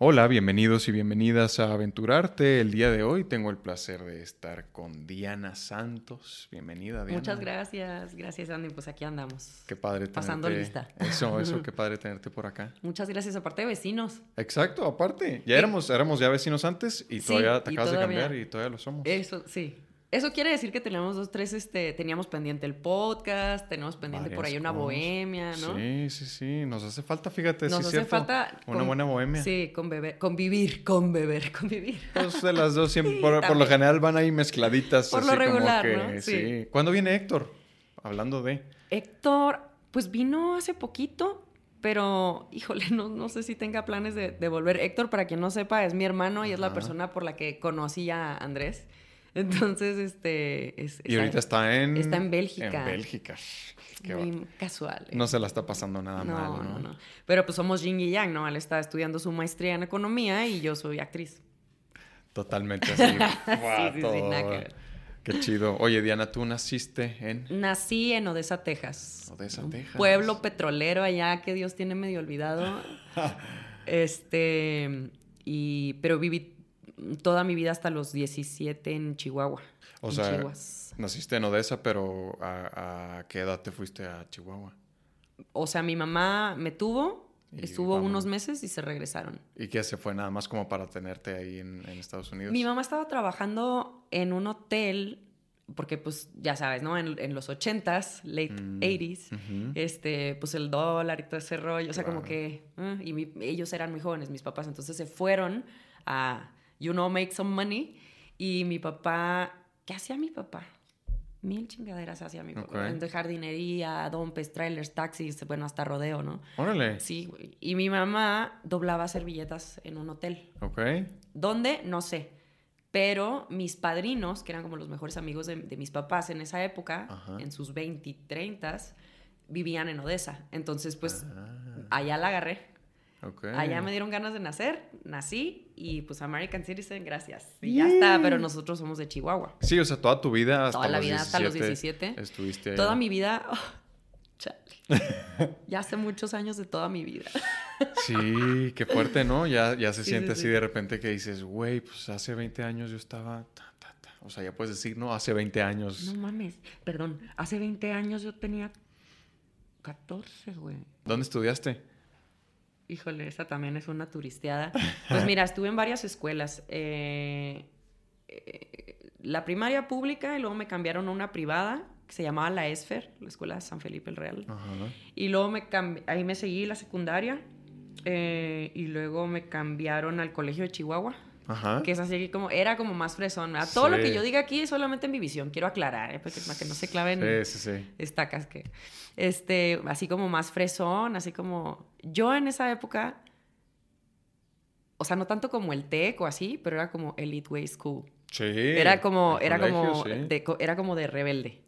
Hola, bienvenidos y bienvenidas a Aventurarte. El día de hoy tengo el placer de estar con Diana Santos. Bienvenida, Diana. Muchas gracias, gracias Andy. Pues aquí andamos. Qué padre tenerte. Pasando lista. Eso, eso, qué padre tenerte por acá. Muchas gracias, aparte de vecinos. Exacto, aparte. Ya éramos, éramos ya vecinos antes y todavía te acabas de cambiar y todavía lo somos. Eso, sí. Eso quiere decir que tenemos dos, tres, este, teníamos pendiente el podcast, tenemos pendiente por ahí una cosas. bohemia, ¿no? Sí, sí, sí. Nos hace falta, fíjate, Nos sí hace cierto. falta Una con- buena bohemia. Sí, con beber, convivir, con beber, convivir. Pues de las dos siempre, Sí, por, por lo general van ahí mezcladitas. Por así lo como regular, que, ¿no? Sí. Sí. ¿Cuándo viene Héctor? Hablando de... Héctor, pues vino hace poquito, pero híjole, no, no sé si tenga planes de, de volver. Héctor, para quien no sepa, es mi hermano y es la persona por la que conocí a Andrés. Entonces, este... Es, Y ahorita está en... está en Bélgica. En Bélgica. Qué muy casual. ¿eh? No se la está pasando nada no, mal, ¿no? no, no. Pero pues somos yin y yang, ¿no? Él está estudiando su maestría en economía y yo soy actriz. Totalmente así. Sí, sí, nada. Qué chido. Oye, Diana, tú naciste en Nací en Odessa, Texas. Odessa, Un Texas. Pueblo petrolero allá que Dios tiene medio olvidado. este, y, pero viví toda mi vida hasta los 17 en Chihuahua. O en sea, Chihuas. naciste en Odessa, pero ¿a, a qué edad te fuiste a Chihuahua? O sea, mi mamá me tuvo, Y estuvo unos meses y se regresaron. ¿Y qué se fue nada más como para tenerte ahí en, en Estados Unidos? Mi mamá estaba trabajando en un hotel, porque pues ya sabes, ¿no? En, en los 80s, late Mm, 80s, ujú. este, pues el dólar y todo ese rollo, o sea, como que, eh, y mi- ellos eran muy jóvenes, mis papás, entonces se fueron a, you know, make some money, y mi papá, ¿qué hacía mi papá? Mil chingaderas hacía mi papá, Ok. de jardinería, dompes, trailers, taxis, bueno, hasta rodeo, ¿no? Órale. Sí. Y mi mamá doblaba servilletas en un hotel. Ok. ¿Dónde? No sé. Pero mis padrinos, que eran como los mejores amigos de, de mis papás en esa época, Ajá. en sus 20 y 30, vivían en Odessa. Entonces, pues, Ah, allá la agarré. Allá me dieron ganas de nacer, nací y pues American Citizen, gracias. Y ya está, pero nosotros somos de Chihuahua. Sí, o sea, toda tu vida hasta Toda la los vida 17 hasta los 17. Estuviste Toda mi vida, oh, chale. ya hace muchos años de toda mi vida. Sí, qué fuerte, ¿no? Ya, ya se Sí, siente sí, así sí. de repente que dices, güey, pues hace 20 años yo estaba... ta, ta, ta". O sea, ya puedes decir, no, hace 20 años. No mames, perdón, hace 20 años yo tenía 14, güey. ¿Dónde estudiaste? Híjole, esa también es una turisteada. Pues mira, estuve en varias escuelas. Eh, eh, la primaria pública y luego me cambiaron a una privada que se llamaba la ESFER, la Escuela de San Felipe el Real. Ajá. Y luego me ahí me seguí la secundaria eh, y luego me cambiaron al Colegio de Chihuahua, Ajá. que es así como, era como más fresón. ¿verdad? Todo lo que yo diga aquí es solamente en mi visión, quiero aclarar, ¿eh? Porque, para que no se claven Sí, sí, estacas que este así como más fresón así como yo en esa época o sea no tanto como el tech o así pero era como elite way school Sí. era como era colegio, como de, era como de rebelde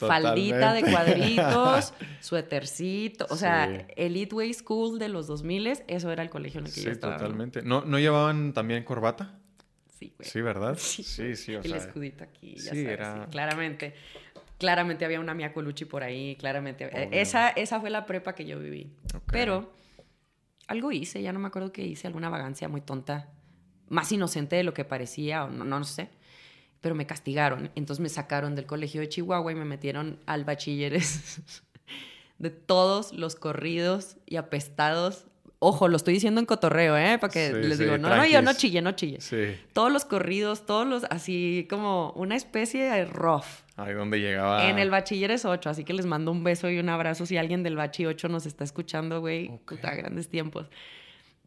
Totalmente. faldita de cuadritos suétercito o sea Sí. elite way school de los 2000 eso era el colegio en el que yo estaba totalmente. ¿No, ¿No llevaban también corbata? sí güey Sí, ¿verdad? Sí. Sí, sí, o el sea... escudito aquí, ya sí, sabes, era- sí, claramente. Claramente había una Mia Colucci por ahí, claramente. eh. Esa, esa fue la prepa que yo viví. Pero algo hice, ya no me acuerdo qué hice, alguna vagancia muy tonta, más inocente de lo que parecía, o no, no sé. Pero me castigaron. Entonces me sacaron del colegio de Chihuahua y me metieron al bachilleres de todos los corridos y apestados. Ojo, lo estoy diciendo en cotorreo, ¿eh? Para que Sí, les sí, digo, no, no, yo no chille, no chille Sí. todos los corridos, todos los, así como una especie de rough. Ahí donde llegaba... En el bachilleres 8, así que les mando un beso y un abrazo si alguien del bachi 8 nos está escuchando, güey. Puta, grandes tiempos.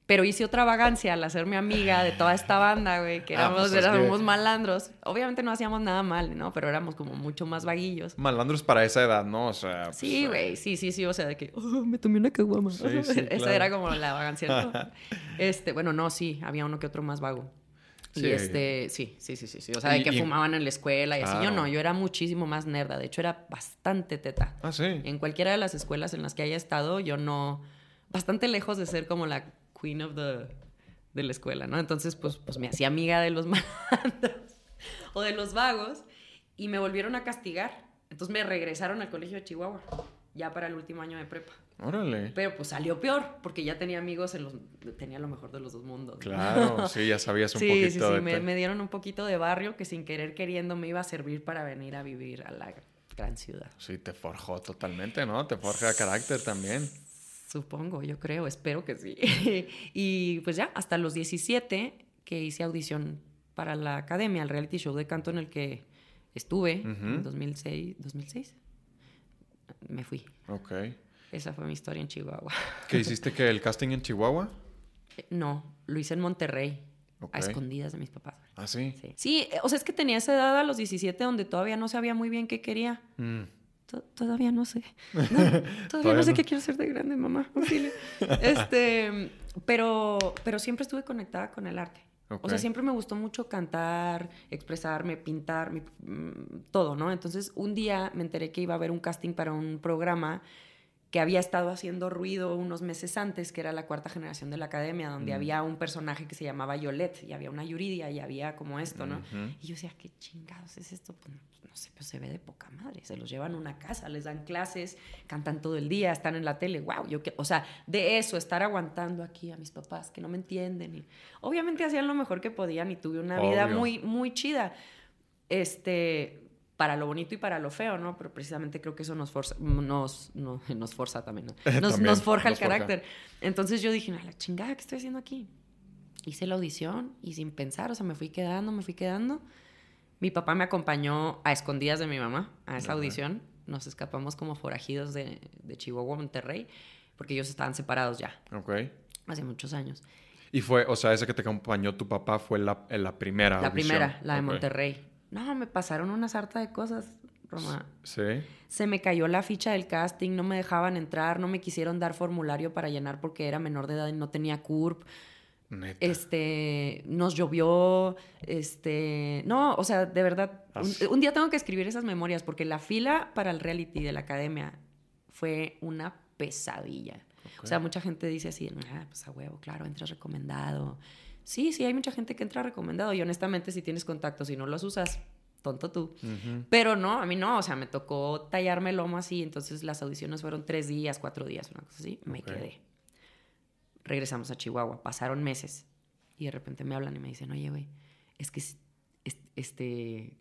Pero hice otra vagancia al hacerme amiga de toda esta banda, güey, que Ah, éramos, pues que- malandros. Obviamente no hacíamos nada mal, ¿no? Pero éramos como mucho más vaguillos. Malandros para esa edad, ¿no? O sea... pues, Sí, eh, güey, sí, sí, sí, o sea, de que "Oh, me tomé una caguama. Sí, sí, Esa claro. era como la vagancia. ¿no? Este, bueno, no, sí, había uno que otro más vago. Sí. Y este, sí, sí, sí, sí, sí. O sea, de que y- fumaban en la escuela y así. Yo no, yo era muchísimo más nerda. De hecho, era bastante teta. Ah, sí. En cualquiera de las escuelas en las que haya estado, yo no. Bastante lejos de ser como la queen of the. de la escuela, ¿no? Entonces, pues, pues me hacía amiga de los malandros o de los vagos y me volvieron a castigar. Entonces me regresaron al colegio de Chihuahua, ya para el último año de prepa. Órale. Pero pues salió peor, porque ya tenía amigos en los... Tenía lo mejor de los dos mundos. ¿no? Claro, sí, ya sabías un sí, poquito sí, de sí, me, te- me dieron un poquito de barrio que sin querer queriendo me iba a servir para venir a vivir a la gran ciudad. Sí, te forjó totalmente, ¿no? Te forja carácter también. Supongo, yo creo, espero que sí. y pues ya, hasta los 17 que hice audición para la academia, el reality show de canto en el que estuve en 2006, 2006, me fui. Ok. Esa fue mi historia en Chihuahua. ¿Qué hiciste que el casting en Chihuahua? No, lo hice en Monterrey, a escondidas de mis papás. Ah, sí. Sí. Sí, eh, o sea, es que tenía esa edad a los 17 donde todavía no sabía muy bien qué quería. Mm, Todavía no sé. No, todavía, Todavía no sé no. qué quiero ser de grande, mamá. auxilio. Este, pero, pero siempre estuve conectada con el arte. O sea, siempre me gustó mucho cantar, expresarme, pintar, mi- mm, todo, ¿no? Entonces, un día me enteré que iba a haber un casting para un programa que había estado haciendo ruido unos meses antes, que era la cuarta generación de la academia, donde Mm. había un personaje que se llamaba Yolette, y había una Yuridia, y había como esto, ¿no? Y yo decía, ¿qué chingados es esto? Pues no sé, pero se ve de poca madre. Se los llevan a una casa, les dan clases, cantan todo el día, están en la tele. Wow, yo que, o sea, de eso, estar aguantando aquí a mis papás que no me entienden. Y obviamente hacían lo mejor que podían y tuve una vida muy, muy chida. Este, para lo bonito y para lo feo, ¿no? Pero precisamente creo que eso nos forza, nos, no, nos forza también, ¿no? Nos, También, nos forja nos el forja. carácter. Entonces yo dije, a la chingada, ¿qué estoy haciendo aquí? Hice la audición y sin pensar, o sea, me fui quedando, me fui quedando. Mi papá me acompañó a escondidas de mi mamá a esa Ajá. audición. Nos escapamos como forajidos de, de Chihuahua Monterrey, porque ellos estaban separados ya, Ok. hace muchos años. Y fue, o sea, ese que te acompañó tu papá fue la, la primera La audición. primera, la de. Monterrey. No, me pasaron una sarta de cosas, Roma. Sí. Se me cayó la ficha del casting, no me dejaban entrar, no me quisieron dar formulario para llenar porque era menor de edad y no tenía CURP. Neta. Este, nos llovió, este, no, o sea, de verdad, un, día tengo que escribir esas memorias porque la fila para el reality de la academia fue una pesadilla. O sea, mucha gente dice así, ah, pues a huevo, claro, entras recomendado. Sí, sí, hay mucha gente que entra recomendado y honestamente si tienes contactos y no los usas, tonto tú. Pero no, a mí no, o sea, me tocó tallarme el lomo así, entonces las audiciones fueron tres días, cuatro días, una cosa así, me quedé. Regresamos a Chihuahua, pasaron meses y de repente me hablan y me dicen, oye, güey, es que es- es- este,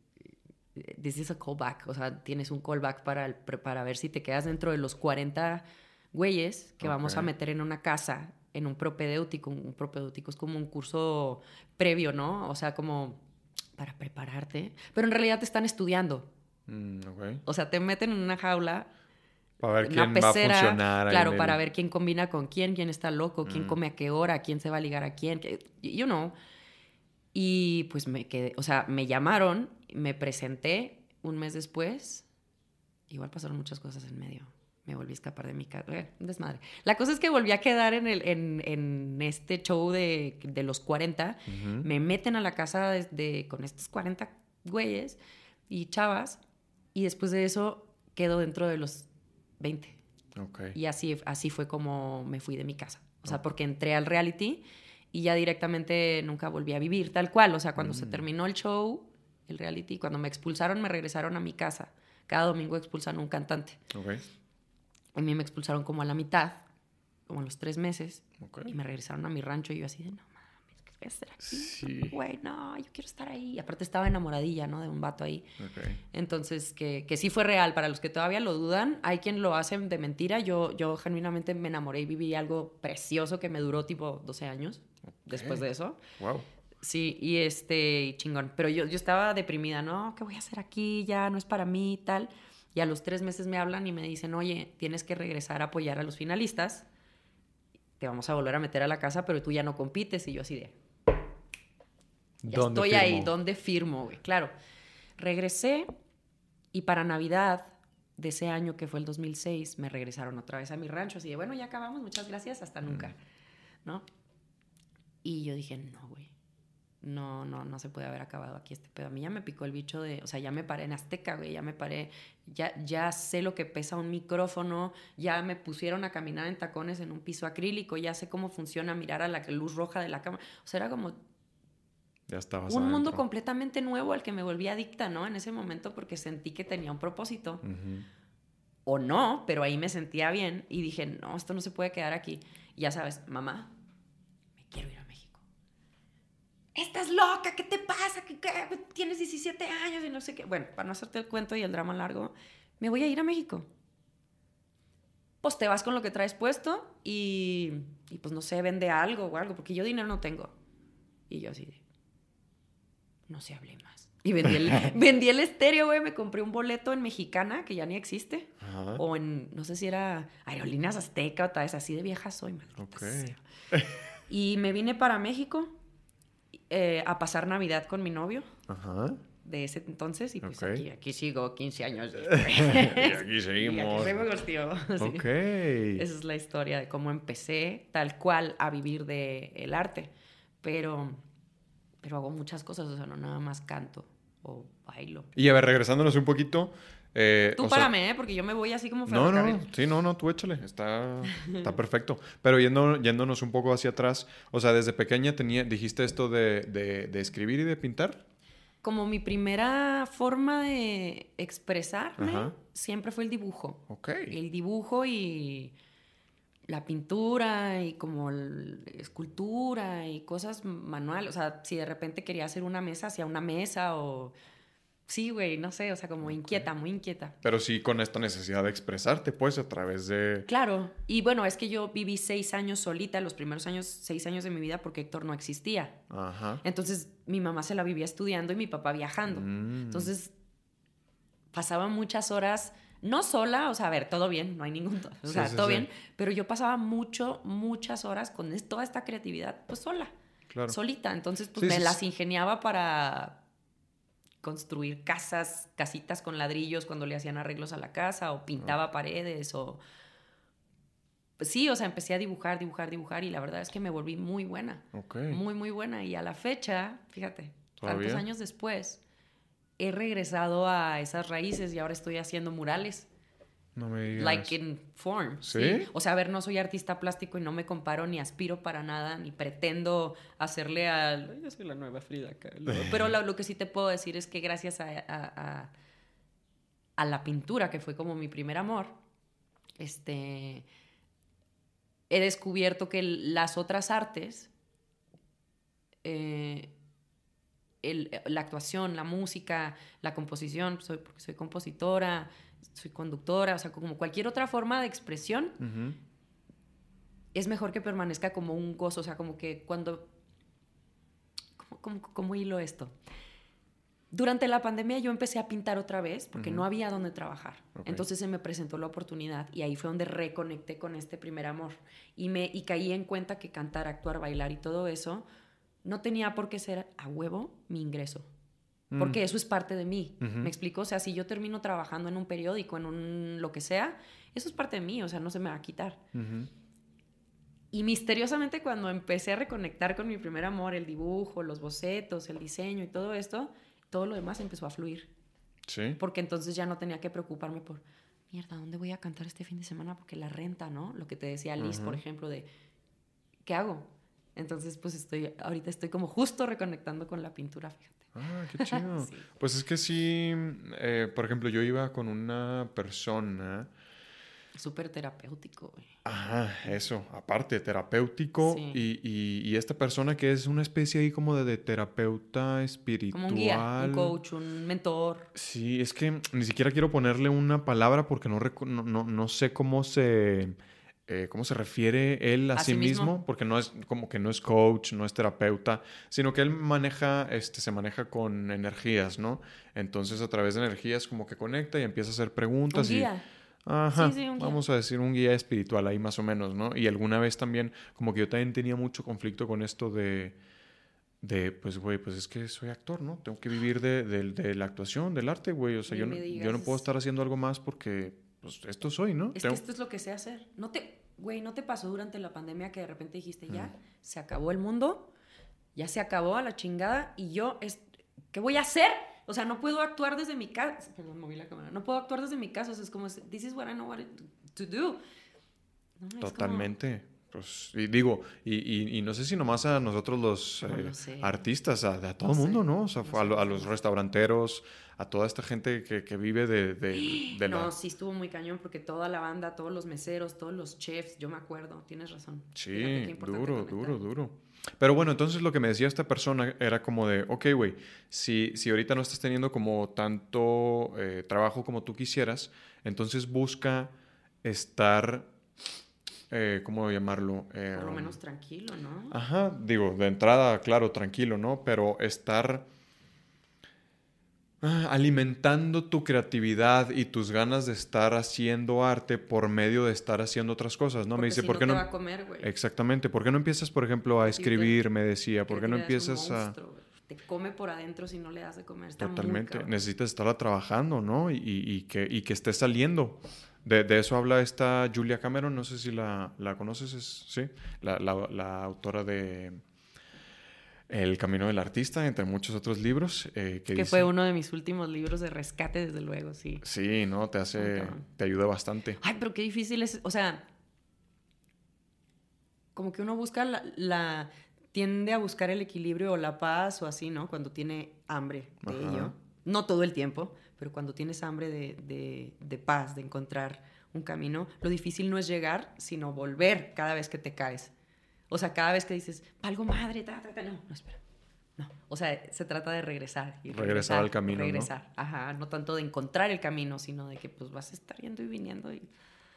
this is a callback, o sea, tienes un callback para, el, para ver si te quedas dentro de los 40 güeyes que vamos a meter en una casa, en un propedéutico, un propedéutico es como un curso previo, ¿no? O sea, como para prepararte, pero en realidad te están estudiando. Mm, ok. O sea, te meten en una jaula, Para ver quién una pecera, va a funcionar. claro, en el- para ver quién combina con quién, quién está loco, quién Mm. come a qué hora, quién se va a ligar a quién, you know. Y pues me quedé, o sea, me llamaron, me presenté un mes después. Igual pasaron muchas cosas en medio. Me volví a escapar de mi casa. un desmadre. La cosa es que volví a quedar en, el, en, en este show de, de los 40. Ujú. Me meten a la casa de, de- con estos 40 güeyes y chavas. Y después de eso quedo dentro de los 20. Ok. Y así, así fue como me fui de mi casa. O sea, porque entré al reality y ya directamente nunca volví a vivir tal cual. O sea, cuando se Mm. terminó el show, el reality, cuando me expulsaron, me regresaron a mi casa. Cada domingo expulsan un cantante. Ok. A mí me expulsaron como a la mitad, como a los tres meses, Ok. y me regresaron a mi rancho y yo así de, no mames, ¿qué voy a hacer aquí? Sí. Güey, no, yo quiero estar ahí. Y aparte estaba enamoradilla, ¿no? De un vato ahí. Ok. Entonces, que, que sí fue real. Para los que todavía lo dudan, hay quien lo hace de mentira. Yo, yo genuinamente me enamoré y viví algo precioso que me duró tipo 12 años después de eso. Wow. Sí, y este, chingón. Pero yo, yo estaba deprimida, ¿no? ¿Qué voy a hacer aquí? Ya no es para mí y tal. Y a los tres meses me hablan y me dicen, oye, tienes que regresar a apoyar a los finalistas. Te vamos a volver a meter a la casa, pero tú ya no compites. Y yo así de, ya ¿Dónde estoy ahí? ¿dónde firmo, güey? Claro. Regresé y para Navidad de ese año que fue el 2006 me regresaron otra vez a mi rancho. Así de, bueno, ya acabamos, muchas gracias, hasta nunca. ¿No? Y yo dije, no, güey. No, no, no se puede haber acabado aquí este pedo. A mí ya me picó el bicho de, o sea, ya me paré en Azteca, güey, ya me paré, ya, ya sé lo que pesa un micrófono, ya me pusieron a caminar en tacones en un piso acrílico, ya sé cómo funciona mirar a la luz roja de la cámara. O sea, era como Ya estabas un mundo completamente nuevo al que me volví adicta, ¿no? En ese momento porque sentí que tenía un propósito. O no, pero ahí me sentía bien y dije, no, esto no se puede quedar aquí. Y ya sabes, mamá, me quiero ir. Estás loca, ¿qué te pasa? ¿Qué, qué? Tienes 17 años y no sé qué. Bueno, para no hacerte el cuento y el drama largo, me voy a ir a México. Pues te vas con lo que traes puesto y, y pues no sé, vende algo o algo, porque yo dinero no tengo. Y yo así de, no se hable más. Y vendí el, vendí el estéreo, güey. Me compré un boleto en Mexicana, que ya ni existe. Ajá. O en, no sé si era Aerolíneas Azteca o tal vez así de vieja soy, maldita Ok. sea. Y me vine para México eh, a pasar Navidad con mi novio Ajá. de ese entonces. Y pues aquí, aquí sigo 15 años después. Y aquí Y seguimos. aquí seguimos, tío. Esa es la historia de cómo empecé tal cual a vivir del el arte. Pero, pero hago muchas cosas, o sea, no nada más canto o bailo. Y a ver, regresándonos un poquito. Eh, Tú o sea- párame, ¿eh? Porque yo me voy así como No, no, sí, no, no, tú échale, está, está perfecto. Pero yendo, yéndonos un poco hacia atrás, o sea, desde pequeña tenía, dijiste esto de, de, de escribir y de pintar. Como mi primera forma de expresarme Ajá. siempre fue el dibujo. Ok. El dibujo y la pintura y como escultura y cosas manuales. O sea, si de repente quería hacer una mesa, hacía una mesa o... Sí, güey, no sé, o sea, como inquieta, muy inquieta. Pero sí con esta necesidad de expresarte, pues, a través de... Claro, y bueno, es que yo viví seis años solita, los primeros años, seis años de mi vida, porque Héctor no existía. Ajá. Entonces, mi mamá se la vivía estudiando y mi papá viajando. Mm. Entonces, pasaba muchas horas, no sola, o sea, a ver, todo bien, no hay ningún, o sea, sí, todo sí. bien, pero yo pasaba mucho, muchas horas con toda esta creatividad, pues sola, Claro. solita. Entonces, pues me las ingeniaba para construir casas, casitas con ladrillos cuando le hacían arreglos a la casa, o pintaba paredes, o... Pues sí, o sea, empecé a dibujar, dibujar, dibujar, y la verdad es que me volví muy buena muy, muy buena. Y a la fecha, fíjate, ¿Todavía? tantos años después, he regresado a esas raíces y ahora estoy haciendo murales. No me digas. Like in form. ¿Sí? O sea, a ver, no soy artista plástico y no me comparo ni aspiro para nada, ni pretendo hacerle al. Yo soy la nueva Frida Kahlo. Pero lo, lo que sí te puedo decir es que gracias a, a- a- a la pintura, que fue como mi primer amor, este. He descubierto que las otras artes, eh, el- la actuación, la música, la composición, soy, porque soy compositora, soy conductora, o sea, como cualquier otra forma de expresión, Ujú. es mejor que permanezca como un gozo, o sea, como que cuando... ¿Cómo, cómo, cómo hilo esto? Durante la pandemia yo empecé a pintar otra vez porque no había donde trabajar. Entonces se me presentó la oportunidad y ahí fue donde reconecté con este primer amor. Y, me, y caí en cuenta que cantar, actuar, bailar y todo eso no tenía por qué ser a huevo mi ingreso. Mm. Porque eso es parte de mí. ¿Me explico? O sea, si yo termino trabajando en un periódico, en un lo que sea, eso es parte de mí, o sea, no se me va a quitar. Ujú. Y misteriosamente cuando empecé a reconectar con mi primer amor, el dibujo, los bocetos, el diseño y todo esto, todo lo demás empezó a fluir. Sí. Porque entonces ya no tenía que preocuparme por, mierda, ¿dónde voy a cantar este fin de semana? Porque la renta, ¿no? Lo que te decía Liz, por ejemplo, de, ¿qué hago? Entonces, pues estoy, ahorita estoy como justo reconectando con la pintura, fíjate. Ah, qué chido. Sí. Pues es que sí, eh, por ejemplo, yo iba con una persona, Súper terapéutico, güey. ajá, eso, aparte, terapéutico, Sí. y, y- y esta persona que es una especie ahí como de, de terapeuta espiritual. Como un guía, un coach, un mentor. Sí, es que ni siquiera quiero ponerle una palabra porque no, no, no- no sé cómo se, eh, cómo se refiere él a, sí mismo, porque no es como que no es coach, no es terapeuta, sino que él maneja, este, se maneja con energías, ¿no? Entonces a través de energías como que conecta y empieza a hacer Un preguntas y... guía. Ajá, Sí, sí, un guía. vamos a decir un guía espiritual ahí más o menos, ¿no? Y alguna vez también, como que yo también tenía mucho conflicto con esto de, de pues, güey, pues es que soy actor, ¿no? Tengo que vivir de, de- de la actuación, del arte, güey. O sea, yo no, yo puedo es- estar haciendo algo más porque, pues, esto soy, ¿no? Es Tengo- que esto es lo que sé hacer. No te, güey, ¿no te pasó durante la pandemia que de repente dijiste, ya, se acabó el mundo, ya se acabó a la chingada y yo, es, ¿qué voy a hacer? O sea, no puedo actuar desde mi casa. Perdón, moví la cámara. No puedo actuar desde mi casa. O sea, es como, this is what I know what to do. No, Totalmente. Pues, y digo, y, y, no sé si nomás a nosotros los eh, artistas, a, a todo el mundo, ¿no? O sea, a, los restauranteros, a toda esta gente que, que vive de, de, No, sí estuvo muy cañón porque toda la banda, todos los meseros, todos los chefs, yo me acuerdo, tienes razón. Sí, duro, duro, duro. Pero bueno, entonces lo que me decía esta persona era como de, ok, güey, si, si ahorita no estás teniendo como tanto eh, trabajo como tú quisieras, entonces busca estar eh, ¿cómo llamarlo? Por lo um, menos tranquilo, ¿no? Ajá, digo, de entrada, claro, tranquilo, ¿no? Pero estar ah, alimentando tu creatividad y tus ganas de estar haciendo arte por medio de estar haciendo otras cosas, ¿no? me dice, ¿por qué no? Te va a comer. Exactamente, ¿por qué no empiezas, por ejemplo, a escribir? Me decía, ¿por qué no empiezas a te come por adentro si no le das de comer. Está Totalmente. Necesitas estar trabajando, ¿no? Y, y, que, y que estés saliendo. De, de, eso habla esta Julia Cameron, no sé si la, la conoces, es, sí, la, la, autora de El Camino del Artista, entre muchos otros libros. Eh, que, fue uno de mis últimos libros de rescate, desde luego, sí. Sí, ¿no? Te hace, te ayuda bastante. Ay, pero qué difícil es, o sea, como que uno busca la, tiende a buscar el equilibrio o la paz o así, ¿no? Cuando tiene hambre de ello. No todo el tiempo, pero cuando tienes hambre de, paz, de encontrar un camino, lo difícil no es llegar, sino volver cada vez que te caes. O sea, cada vez que dices, algo madre, ta, ta, ta, no, no, espera. No, o sea, se trata de regresar. Y regresar, al camino. Regresar, ajá, no tanto de encontrar el camino, sino de que pues vas a estar yendo y viniendo y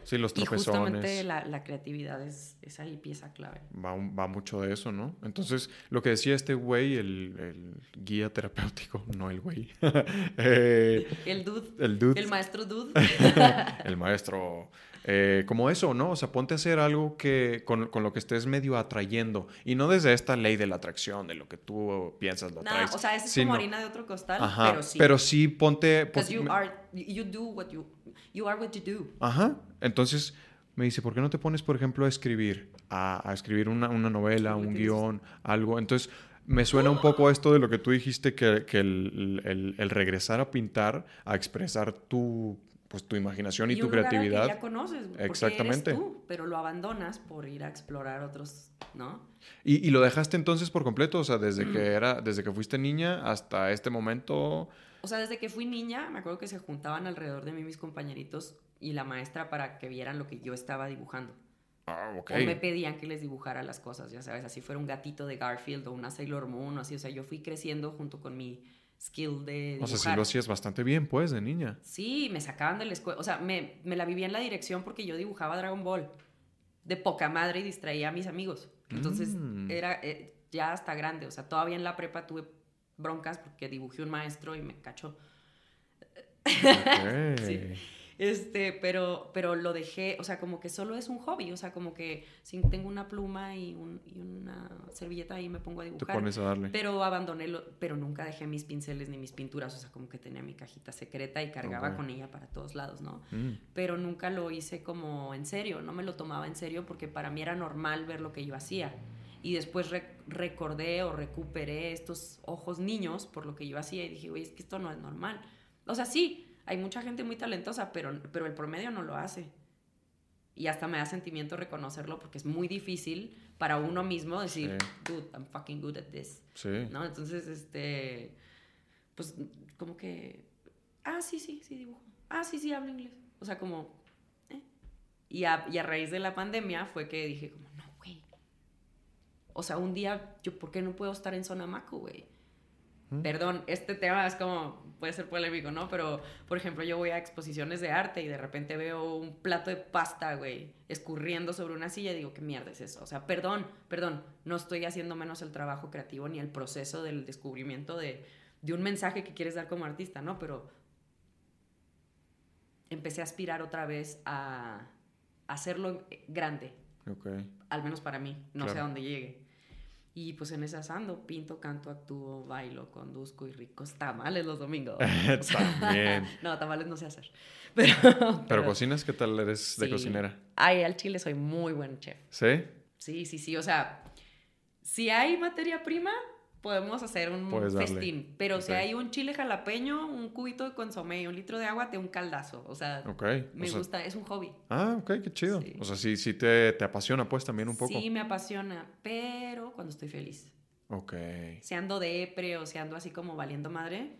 Sí, los tropezones. Y justamente la, creatividad es, es, ahí pieza clave. Va, va, mucho de eso, ¿no? Entonces, lo que decía este güey, el, el guía terapéutico, no el güey. Eh, el dude. El dude. El maestro dude. el maestro. Eh, como eso, ¿no? O sea, ponte a hacer algo que con, con, lo que estés medio atrayendo. Y no desde esta ley de la atracción, de lo que tú piensas, lo traes. O sea, es como harina de otro costal, pero sí. Pero sí ponte... Because you are... You do what you... You are what you do. Ajá. Entonces me dice, ¿por qué no te pones, por ejemplo, a escribir? A, a escribir una, una novela, un guion, algo. Entonces me suena un poco esto de lo que tú dijiste, que, que el, el, el, regresar a pintar, a expresar tu pues tu imaginación y, y tu creatividad. Que ya conoces, Exactamente. Eres tú, pero lo abandonas por ir a explorar otros, ¿no? ¿Y, y lo dejaste entonces por completo, o sea, desde que era, desde que fuiste niña hasta este momento. O sea, desde que fui niña, me acuerdo que se juntaban alrededor de mí mis compañeritos y la maestra para que vieran lo que yo estaba dibujando. Ah, ok. O me pedían que les dibujara las cosas, ya sabes, así fuera un gatito de Garfield o una Sailor Moon o así. O sea, yo fui creciendo junto con mi skill de dibujar. O sea, sí lo hacías bastante bien, pues, de niña. Sí, me sacaban de la escuela. O sea, me, me, la vivía en la dirección porque yo dibujaba Dragon Ball de poca madre y distraía a mis amigos. Entonces, mm. era eh, ya hasta grande. O sea, todavía en la prepa tuve broncas porque dibujé un maestro y me cachó. sí. Este, pero, pero lo dejé, o sea, como que solo es un hobby, o sea, como que si tengo una pluma y, una servilleta ahí me pongo a dibujar. Te pones a darle. Pero abandoné, lo, pero nunca dejé mis pinceles ni mis pinturas, o sea, como que tenía mi cajita secreta y cargaba con ella para todos lados, ¿no? Mm. Pero nunca lo hice como en serio, no me lo tomaba en serio porque para mí era normal ver lo que yo hacía. Y después recordé o recuperé estos ojos niños por lo que yo hacía y dije, oye, es que esto no es normal. O sea, sí, hay mucha gente muy talentosa, pero, pero el promedio no lo hace. Y hasta me da sentimiento reconocerlo porque es muy difícil para uno mismo decir, dude, I'm fucking good at this. Sí. ¿No? Entonces, este, pues como que, ah, sí, sí, sí dibujo. Ah, sí, sí, hablo inglés. O sea, como, eh. Y a, y a raíz de la pandemia fue que dije como, no, güey. O sea, un día, yo, ¿por qué no puedo estar en Sonamaco, güey? Perdón, este tema es como, puede ser polémico, ¿no? Pero, por ejemplo, yo voy a exposiciones de arte y de repente veo un plato de pasta, güey, escurriendo sobre una silla y digo, ¿qué mierda es eso? O sea, perdón, perdón, no estoy haciendo menos el trabajo creativo ni el proceso del descubrimiento de, de un mensaje que quieres dar como artista, ¿no? Pero empecé a aspirar otra vez a, hacerlo grande. Okay. Al menos para mí, no sé a dónde llegue. Y pues en esas ando, pinto, canto, actúo, bailo, conduzco y ricos tamales los domingos. También. no, tamales no sé hacer. Pero, pero, cocinas, ¿qué tal eres de cocinera? Ay, al chile soy muy buen chef. ¿Sí? Sí, sí, sí. O sea, si hay materia prima, podemos hacer un festín. Pero si hay un chile jalapeño, un cubito de consomé y un litro de agua, te un caldazo. O sea, me gusta, es un hobby. Ah, ok, qué chido. O sea, sí, sí te, te, apasiona pues también un poco. Sí, me apasiona, pero cuando estoy feliz. Ok. Si ando depre o si ando así como valiendo madre,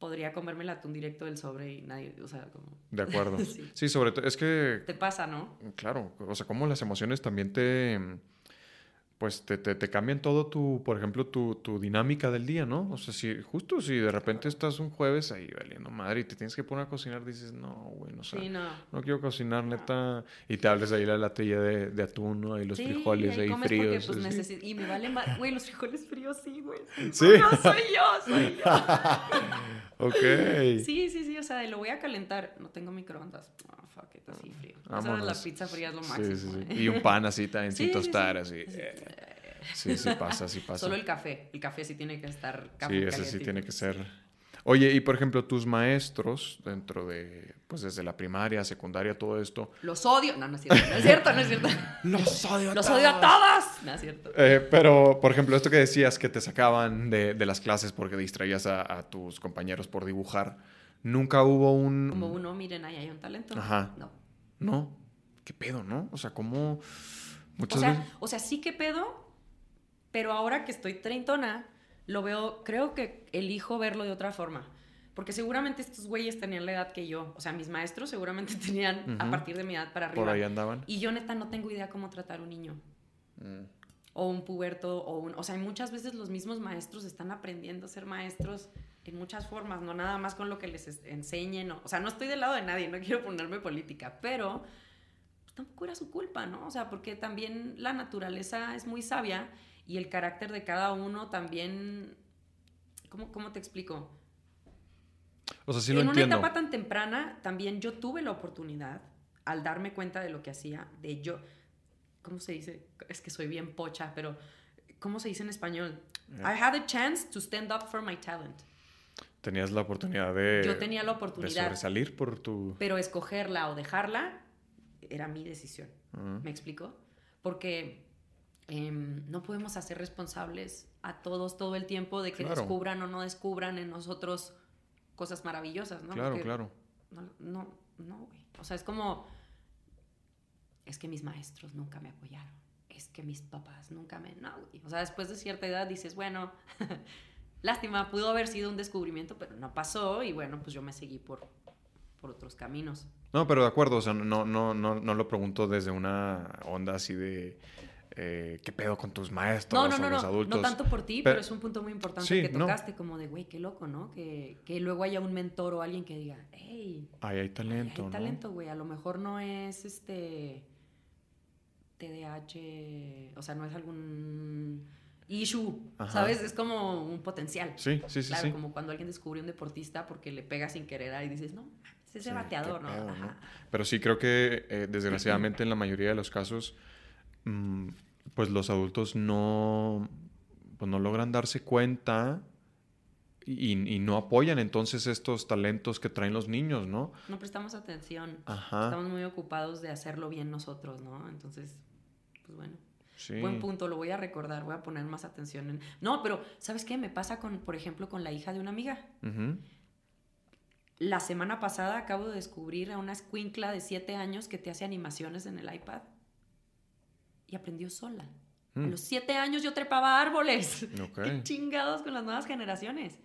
podría comerme el atún directo del sobre y nadie, o sea, como... De acuerdo. sí. sobre todo, es que... Te pasa, ¿no? Claro, o sea, como las emociones también te pues te, te, te, cambian todo tu, por ejemplo, tu, tu, dinámica del día, ¿no? O sea, si justo si de repente estás un jueves ahí valiendo madre y te tienes que poner a cocinar, dices, no, güey, no, sé, no. no. quiero cocinar, neta. Y te hables ahí la latilla de, de atún, ¿no? Y los frijoles ahí, fríos. Porque, pues, Y me vale más, güey, los frijoles fríos sí, güey. Sí. No, soy yo, soy yo. ok. Sí, sí, sí, o sea, lo voy a calentar. No tengo microondas. Oh, fuck it, así frío. O sea, la pizza fría es lo máximo. Sí, sí, Y un pan así también sin tostar, así. Sí, sí pasa, sí pasa. Solo el café. El café sí tiene que estar Sí, ese sí tiene que ser. Oye, y por ejemplo, tus maestros dentro de, pues desde la primaria, secundaria, todo esto. Los odio. No, no es cierto, no es cierto, no es cierto. Los odio a Los odio a todos. No es cierto. Eh, pero, por ejemplo, esto que decías que te sacaban de, de las clases porque distraías a, a, tus compañeros por dibujar, nunca hubo un. Como uno, miren, ahí hay un talento. Ajá. No. No. ¿Qué pedo, no? O sea, ¿cómo.? Muchas o sea, veces... o sea, sí que pedo, pero ahora que estoy treintona, lo veo, creo que elijo verlo de otra forma. Porque seguramente estos güeyes tenían la edad que yo. O sea, mis maestros seguramente tenían a partir de mi edad para arriba. Por ahí andaban. Y yo neta no tengo idea cómo tratar a un niño. Mm. O un puberto, o un... O sea, muchas veces los mismos maestros están aprendiendo a ser maestros en muchas formas, no nada más con lo que les enseñen. O, o sea, no estoy del lado de nadie, no quiero ponerme política, pero pues, tampoco era su culpa, ¿no? O sea, porque también la naturaleza es muy sabia y el carácter de cada uno también... ¿Cómo, cómo te explico? O sea, sí lo en una etapa tan temprana, también yo tuve la oportunidad, al darme cuenta de lo que hacía, de yo... ¿Cómo se dice? Es que soy bien pocha, pero... ¿Cómo se dice en español? I had a chance to stand up for my talent. Tenías la oportunidad de... Yo tenía la oportunidad. De sobresalir por tu... Pero escogerla o dejarla era mi decisión. ¿Me explico? Porque Em, no podemos hacer responsables a todos todo el tiempo de que descubran o no descubran en nosotros cosas maravillosas, ¿no? Claro, claro. No, no, no, güey. O sea, es como, es que mis maestros nunca me apoyaron, es que mis papás nunca me... No, güey. O sea, después de cierta edad dices, bueno, lástima, pudo haber sido un descubrimiento, pero no pasó y bueno, pues yo me seguí por, por otros caminos. No, pero de acuerdo, o sea, no, no, no, no lo pregunto desde una onda así de eh, qué pedo con tus maestros no, no, o no, los adultos. No tanto por ti, pero, es un punto muy importante que tocaste, como de, güey, qué loco, ¿no? Que, que, luego haya un mentor o alguien que diga, hey, Ahí hay talento. Hay talento, güey. A lo mejor no es este TDAH, o sea, no es algún issue, ¿sabes? Es como un potencial. Sí, sí, sí. Claro, como cuando alguien descubre un deportista porque le pega sin querer y dices, no, es ese bateador, ¿no? Pero sí creo que, eh, desgraciadamente, en la mayoría de los casos pues los adultos no, pues no logran darse cuenta y, no apoyan entonces estos talentos que traen los niños, ¿no? No prestamos atención. Estamos muy ocupados de hacerlo bien nosotros, ¿no? Entonces, pues bueno. Buen punto, lo voy a recordar, voy a poner más atención en... No, pero ¿sabes qué? Me pasa con, por ejemplo, con la hija de una amiga. La semana pasada acabo de descubrir a una escuincla de 7 años que te hace animaciones en el iPad y aprendió sola. A mm. los siete años yo trepaba árboles. Qué chingados con las nuevas generaciones.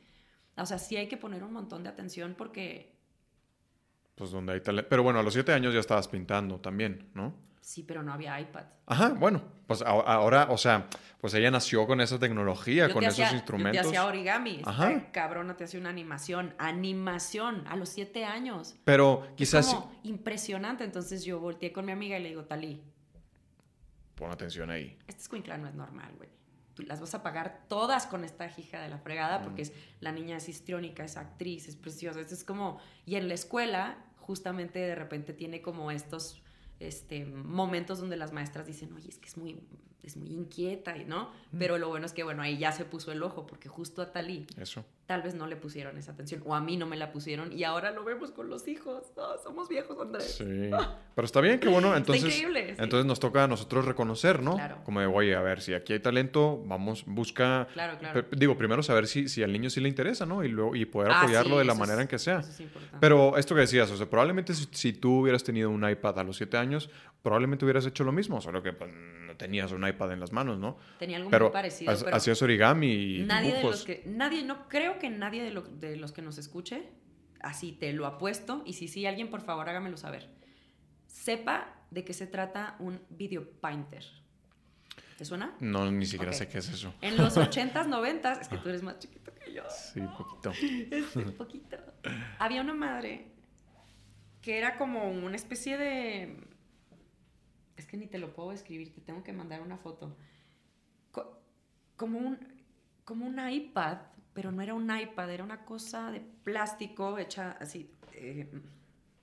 O sea, sí hay que poner un montón de atención porque... Pues donde hay talento. Pero bueno, a los siete años ya estabas pintando también, ¿no? Sí, pero no había iPad. Ajá, bueno, pues ahora, o sea, pues ella nació con esa tecnología, con esos instrumentos. Yo te hacía origami. Ajá. cabrona te hacía una animación. Animación a los siete años. Pero quizás. Es como impresionante. Entonces yo volteé con mi amiga y le digo, Talí, Pon atención ahí. Este escuincla no es normal, güey. Tú las vas a pagar todas con esta hija de la fregada porque es, la niña es histriónica, es actriz, es preciosa. Es como... Y en la escuela, justamente de repente tiene como estos este, momentos donde las maestras dicen, oye, es que es muy... es muy inquieta, ¿no? Mm. Pero lo bueno es que, bueno, ahí ya se puso el ojo, porque justo a Talí. Eso. Tal vez no le pusieron esa atención, o a mí no me la pusieron, y ahora lo vemos con los hijos. Oh, somos viejos, Andrés. Sí. Pero está bien, que bueno, entonces. increíble. Entonces nos toca a nosotros reconocer, ¿no? Claro. Como de, oye, a ver, si aquí hay talento, vamos, busca. Claro, claro. Digo, primero saber si, si al niño sí le interesa, ¿no? Y, luego, y poder ah, apoyarlo de la manera en que sea. Eso es importante. Pero esto que decías, o sea, probablemente si, si, tú hubieras tenido un iPad a los siete años, probablemente hubieras hecho lo mismo, solo que pues, tenías un iPad en las manos, ¿no? Tenía algo muy parecido. pero hacías origami y nadie de los que nadie no creo que nadie de, de, los que nos escuche así te lo apuesto y si sí alguien por favor hágamelo saber. Sepa de qué se trata un video painter. ¿Te suena? No, ni siquiera sé qué es eso. En los 80s, 90s, es que tú eres más chiquito que yo. Sí, poquito. Es un poquito. Había una madre que era como una especie de es que ni te lo puedo escribir, te tengo que mandar una foto. como un, como un iPad, pero no era un iPad, era una cosa de plástico hecha así, eh,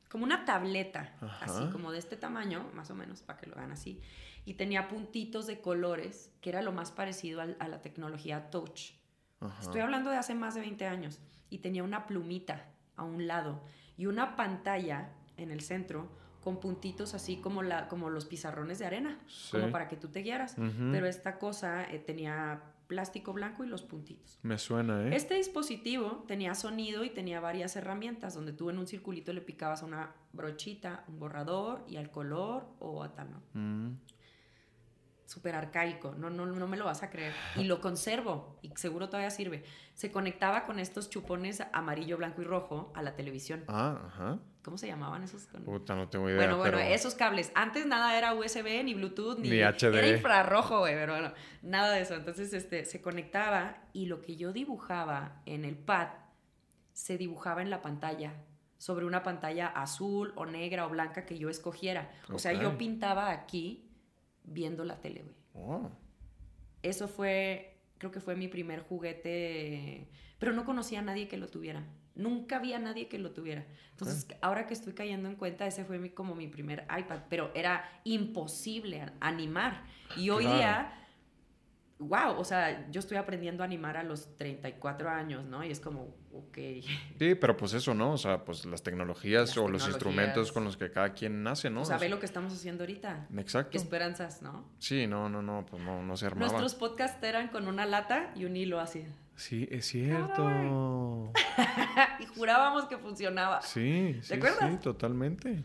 como una tableta, así como de este tamaño, más o menos, para que lo vean así. Y tenía puntitos de colores, que era lo más parecido a, la tecnología touch. Estoy hablando de hace más de 20 años. Y tenía una plumita a un lado y una pantalla en el centro con puntitos así como, la, como los pizarrones de arena, como para que tú te guiaras. Pero esta cosa eh, tenía plástico blanco y los puntitos. Me suena, ¿eh? Este dispositivo tenía sonido y tenía varias herramientas, donde tú en un circulito le picabas a una brochita, un borrador y al color o a tal, ¿no? Mm. Súper arcaico, no, no, no me lo vas a creer. Y lo conservo y seguro todavía sirve. Se conectaba con estos chupones amarillo, blanco y rojo a la televisión. Ah, ajá. ¿Cómo se llamaban esos? Puta, no tengo idea. Bueno, bueno, esos cables. Antes nada era USB, ni Bluetooth, ni, HD. Era infrarrojo, güey, pero bueno, nada de eso. Entonces, este, se conectaba y lo que yo dibujaba en el pad se dibujaba en la pantalla, sobre una pantalla azul o negra o blanca que yo escogiera. O sea, yo pintaba aquí viendo la tele, güey. Oh. Eso fue, creo que fue mi primer juguete, pero no conocía a nadie que lo tuviera. Nunca había nadie que lo tuviera. Entonces, ahora que estoy cayendo en cuenta, ese fue mi, como mi primer iPad, pero era imposible animar. Y hoy día, wow, o sea, yo estoy aprendiendo a animar a los 34 años, ¿no? Y es como, ok. Sí, pero pues eso, ¿no? O sea, pues las tecnologías o los instrumentos con los que cada quien nace, ¿no? O sea, ve lo que estamos haciendo ahorita. Exacto. Qué esperanzas, ¿no? Sí, no, no, no, pues no, no se armaba. Nuestros podcasts eran con una lata y un hilo así. Sí, es cierto. y jurábamos que funcionaba. Sí, sí, sí, totalmente.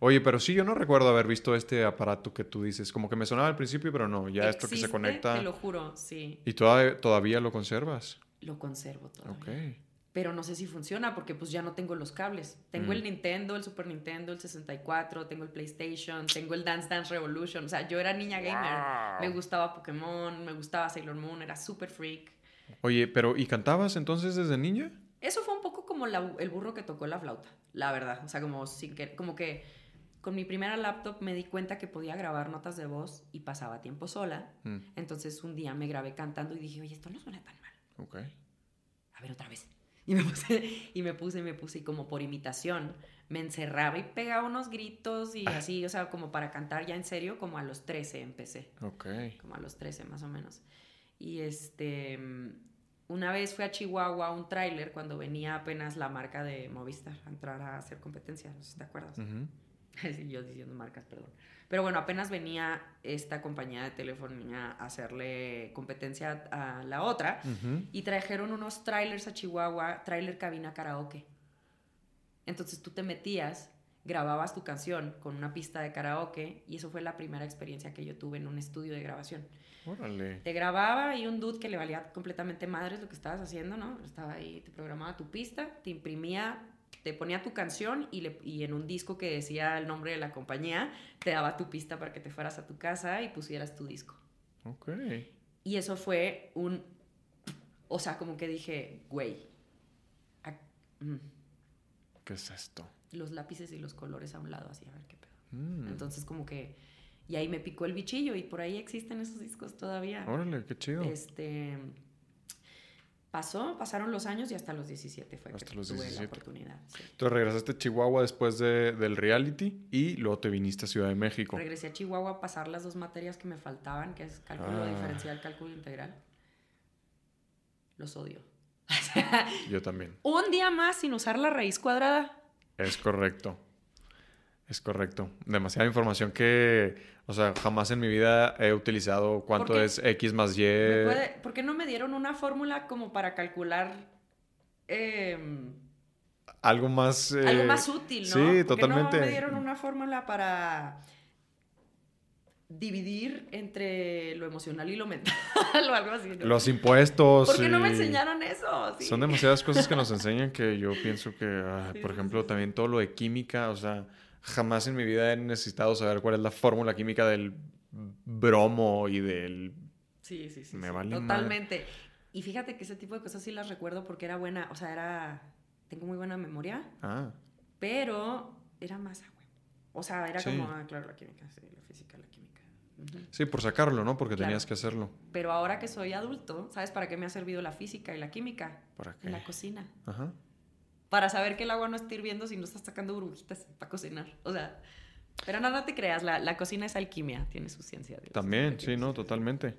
Oye, pero sí, yo no recuerdo haber visto este aparato que tú dices. Como que me sonaba al principio, pero no. Ya esto que se conecta. Te lo juro, sí. ¿Y todavía, todavía lo conservas? Lo conservo todavía. Ok. Pero no sé si funciona porque pues ya no tengo los cables. Tengo el mm. Nintendo, el Super Nintendo, el 64, tengo el PlayStation, tengo el Dance Dance Revolution. O sea, yo era niña gamer. Me gustaba Pokémon, me gustaba Sailor Moon, era super freak. Oye, pero ¿y cantabas entonces desde niña? Eso fue un poco como el burro que tocó la flauta, la verdad. O sea, como, sin que, como que con mi primera laptop me di cuenta que podía grabar notas de voz y pasaba tiempo sola. Mm. Entonces un día me grabé cantando y dije, oye, esto no suena tan mal. Ok. A ver, otra vez. Y me puse, y me puse, y me puse, y como por imitación, me encerraba y pegaba unos gritos y ah. así, o sea, como para cantar ya en serio, como a los 13 empecé. Ok. Como a los 13 más o menos. Y este, una vez fui a Chihuahua a un tráiler cuando venía apenas la marca de Movistar a entrar a hacer competencia, no sé si te acuerdas. yo diciendo marcas, perdón. Pero bueno, apenas venía esta compañía de telefonía a hacerle competencia a la otra y trajeron unos trailers a Chihuahua, trailer cabina karaoke. Entonces tú te metías, grababas tu canción con una pista de karaoke y eso fue la primera experiencia que yo tuve en un estudio de grabación. Te grababa y un dude que le valía completamente madres lo que estabas haciendo, ¿no? Estaba ahí, te programaba tu pista, te imprimía, te ponía tu canción y, le, y en un disco que decía el nombre de la compañía, te daba tu pista para que te fueras a tu casa y pusieras tu disco. Ok. Y eso fue un... O sea, como que dije, güey. Mm". ¿Qué es esto? Los lápices y los colores a un lado, así, a ver qué pedo. Mm. Entonces, como que y ahí me picó el bichillo y por ahí existen esos discos todavía. Órale, qué chido. Este, Pasó, pasaron los años y hasta los 17 fue hasta que los tuve la oportunidad. Entonces regresaste a Chihuahua después de, del reality y luego te viniste a Ciudad de México. Regresé a Chihuahua a pasar las dos materias que me faltaban, que es cálculo ah. diferencial, cálculo integral. Los odio. Yo también. Un día más sin usar la raíz cuadrada. Es correcto. Es correcto. Demasiada información que, o sea, jamás en mi vida he utilizado cuánto es X más Y. ¿Por qué no me dieron una fórmula como para calcular em, algo más... algo más útil, ¿no? Sí, totalmente. no me dieron una fórmula para dividir entre lo emocional y lo mental o algo así. Los impuestos. ¿Por qué no me enseñaron eso? Son demasiadas cosas que nos enseñan que yo pienso que, por ejemplo, también todo lo de química, o sea jamás en mi vida he necesitado saber cuál es la fórmula química del bromo y del... Sí, sí, sí. Me vale Totalmente. Y fíjate que ese tipo de cosas sí las recuerdo porque era buena, o sea, era... Tengo muy buena memoria. Ah. Pero era más agua. O sea, era como, ah, claro, la química, sí, la física, la química. Sí, por sacarlo, ¿no? Porque tenías que hacerlo. Pero ahora que soy adulto, ¿sabes para qué me ha servido la física y la química? ¿Para qué? En la cocina. Ajá para saber que el agua no está hirviendo si no estás sacando burbujitas para cocinar. O sea, pero no, no te creas, la, cocina es alquimia, tiene su ciencia. También, sí, no, totalmente.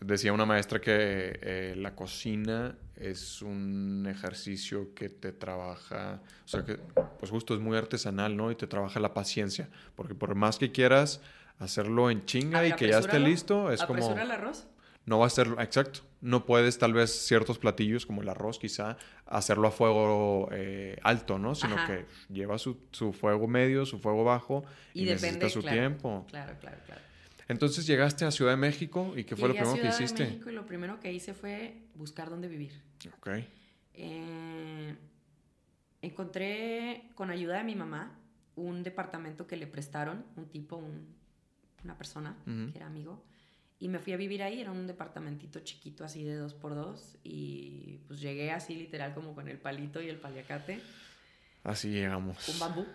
Decía una maestra que eh, la cocina es un ejercicio que te trabaja, o sea, que pues justo es muy artesanal, ¿no? Y te trabaja la paciencia, porque por más que quieras hacerlo en chinga y que ya esté listo, es como... el arroz? No va a ser, exacto, no puedes tal vez ciertos platillos como el arroz quizá hacerlo a fuego eh, alto, ¿no? Sino que lleva su, fuego medio, su fuego bajo y, necesita su tiempo. Claro, claro, claro. Entonces llegaste a Ciudad de México y ¿qué fue lo primero que hiciste? De México y lo primero que hice fue buscar dónde vivir. Ok. Eh, encontré con ayuda de mi mamá un departamento que le prestaron, un tipo, una persona que era amigo y me fui a vivir ahí, era un departamentito chiquito así de dos por dos y pues llegué así literal como con el palito y el paliacate. Así llegamos. Un bambú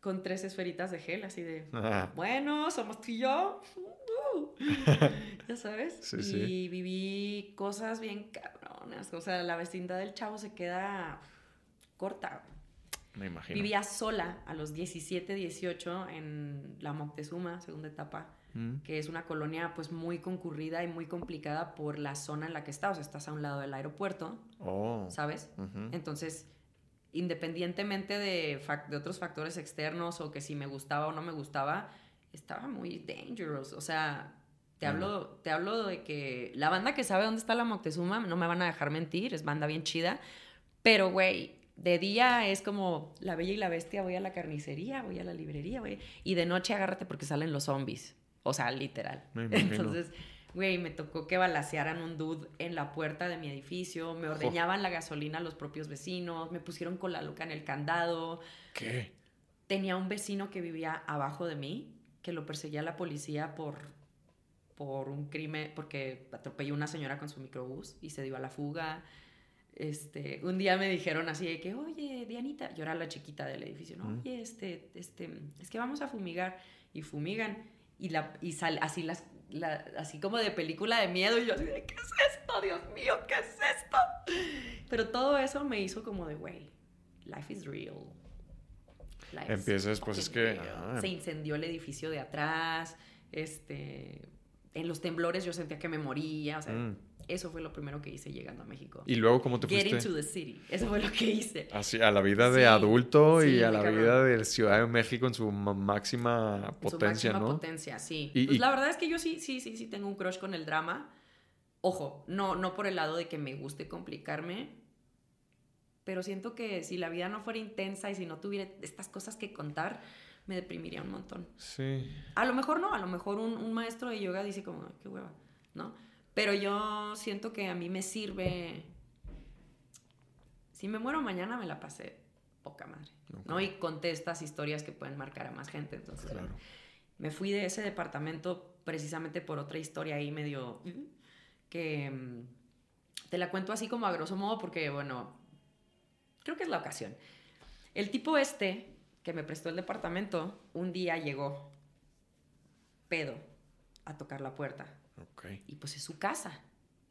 con tres esferitas de gel así de, ah. bueno, somos tú y yo. ya sabes. Sí, y viví cosas bien cabronas. O sea, la vecindad del chavo se queda corta. Me imagino. Vivía sola a los 17, 18 en la Moctezuma, segunda etapa que es una colonia pues muy concurrida y muy complicada por la zona en la que está, o sea, estás a un lado del aeropuerto, oh. ¿sabes? Entonces, independientemente de, de otros factores externos o que si me gustaba o no me gustaba, estaba muy dangerous, o sea, te hablo, te hablo de que la banda que sabe dónde está la Moctezuma, no me van a dejar mentir, es banda bien chida, pero güey, de día es como la bella y la bestia, voy a la carnicería, voy a la librería, güey, y de noche agárrate porque salen los zombies. O sea, literal. Entonces, güey, me tocó que balasearan un dude en la puerta de mi edificio, me ordeñaban la gasolina a los propios vecinos, me pusieron con la loca en el candado. ¿Qué? Tenía un vecino que vivía abajo de mí, que lo perseguía la policía por, por un crimen, porque atropelló a una señora con su microbús y se dio a la fuga. Este, un día me dijeron así de que, oye, Dianita, yo era la chiquita del edificio, ¿no? Oye, este, este, es que vamos a fumigar. Y fumigan y, la, y sale así, las, así como de película de miedo y yo así de, ¿qué es esto? Dios mío, ¿qué es esto? Pero todo eso me hizo como de, güey, life is real. Empiezas, pues es que... Ah. Se incendió el edificio de atrás, este, en los temblores yo sentía que me moría, o sea... Mm. Eso fue lo primero que hice llegando a México. ¿Y luego cómo te fuiste? Get into the city. Eso fue lo que hice. Así, a la vida de adulto y a la vida de Ciudad de México en su máxima potencia, su máxima potencia, sí. pues la verdad es que yo sí, sí, sí, sí tengo un crush con el drama. Ojo, no, no por el lado de que me guste complicarme, pero siento que si la vida no fuera intensa y si no tuviera estas cosas que contar, me deprimiría un montón. Sí. A lo mejor no, a lo mejor un, un maestro de yoga dice como, qué hueva, ¿no? Pero yo siento que a mí me sirve. Si me muero mañana, me la pasé poca madre. ¿no? Y conté estas historias que pueden marcar a más gente. Entonces, me fui de ese departamento precisamente por otra historia ahí medio. que mm, te la cuento así como a grosso modo porque, bueno, creo que es la ocasión. El tipo este que me prestó el departamento, un día llegó pedo a tocar la puerta Okay. Y pues es su casa,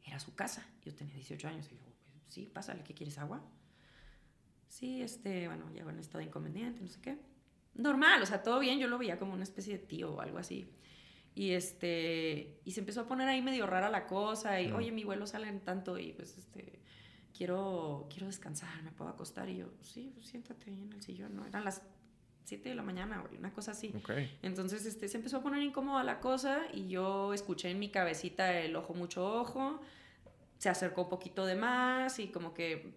era su casa. Yo tenía 18 años y yo, sí, pásale, ¿qué quieres, agua? Sí, este, bueno, ya en estado inconveniente, no sé qué. Normal, o sea, todo bien, yo lo veía como una especie de tío o algo así. Y este, y se empezó a poner ahí medio rara la cosa, y, oye, mi vuelo sale en tanto, y pues, este, quiero, quiero descansar, me puedo acostar, y yo, sí, pues, siéntate ahí en el sillón, ¿no? Eran las 7 de la mañana, una cosa así. Entonces, este, se empezó a poner incómoda la cosa, y yo escuché en mi cabecita el ojo, mucho ojo, se acercó un poquito de más, y como que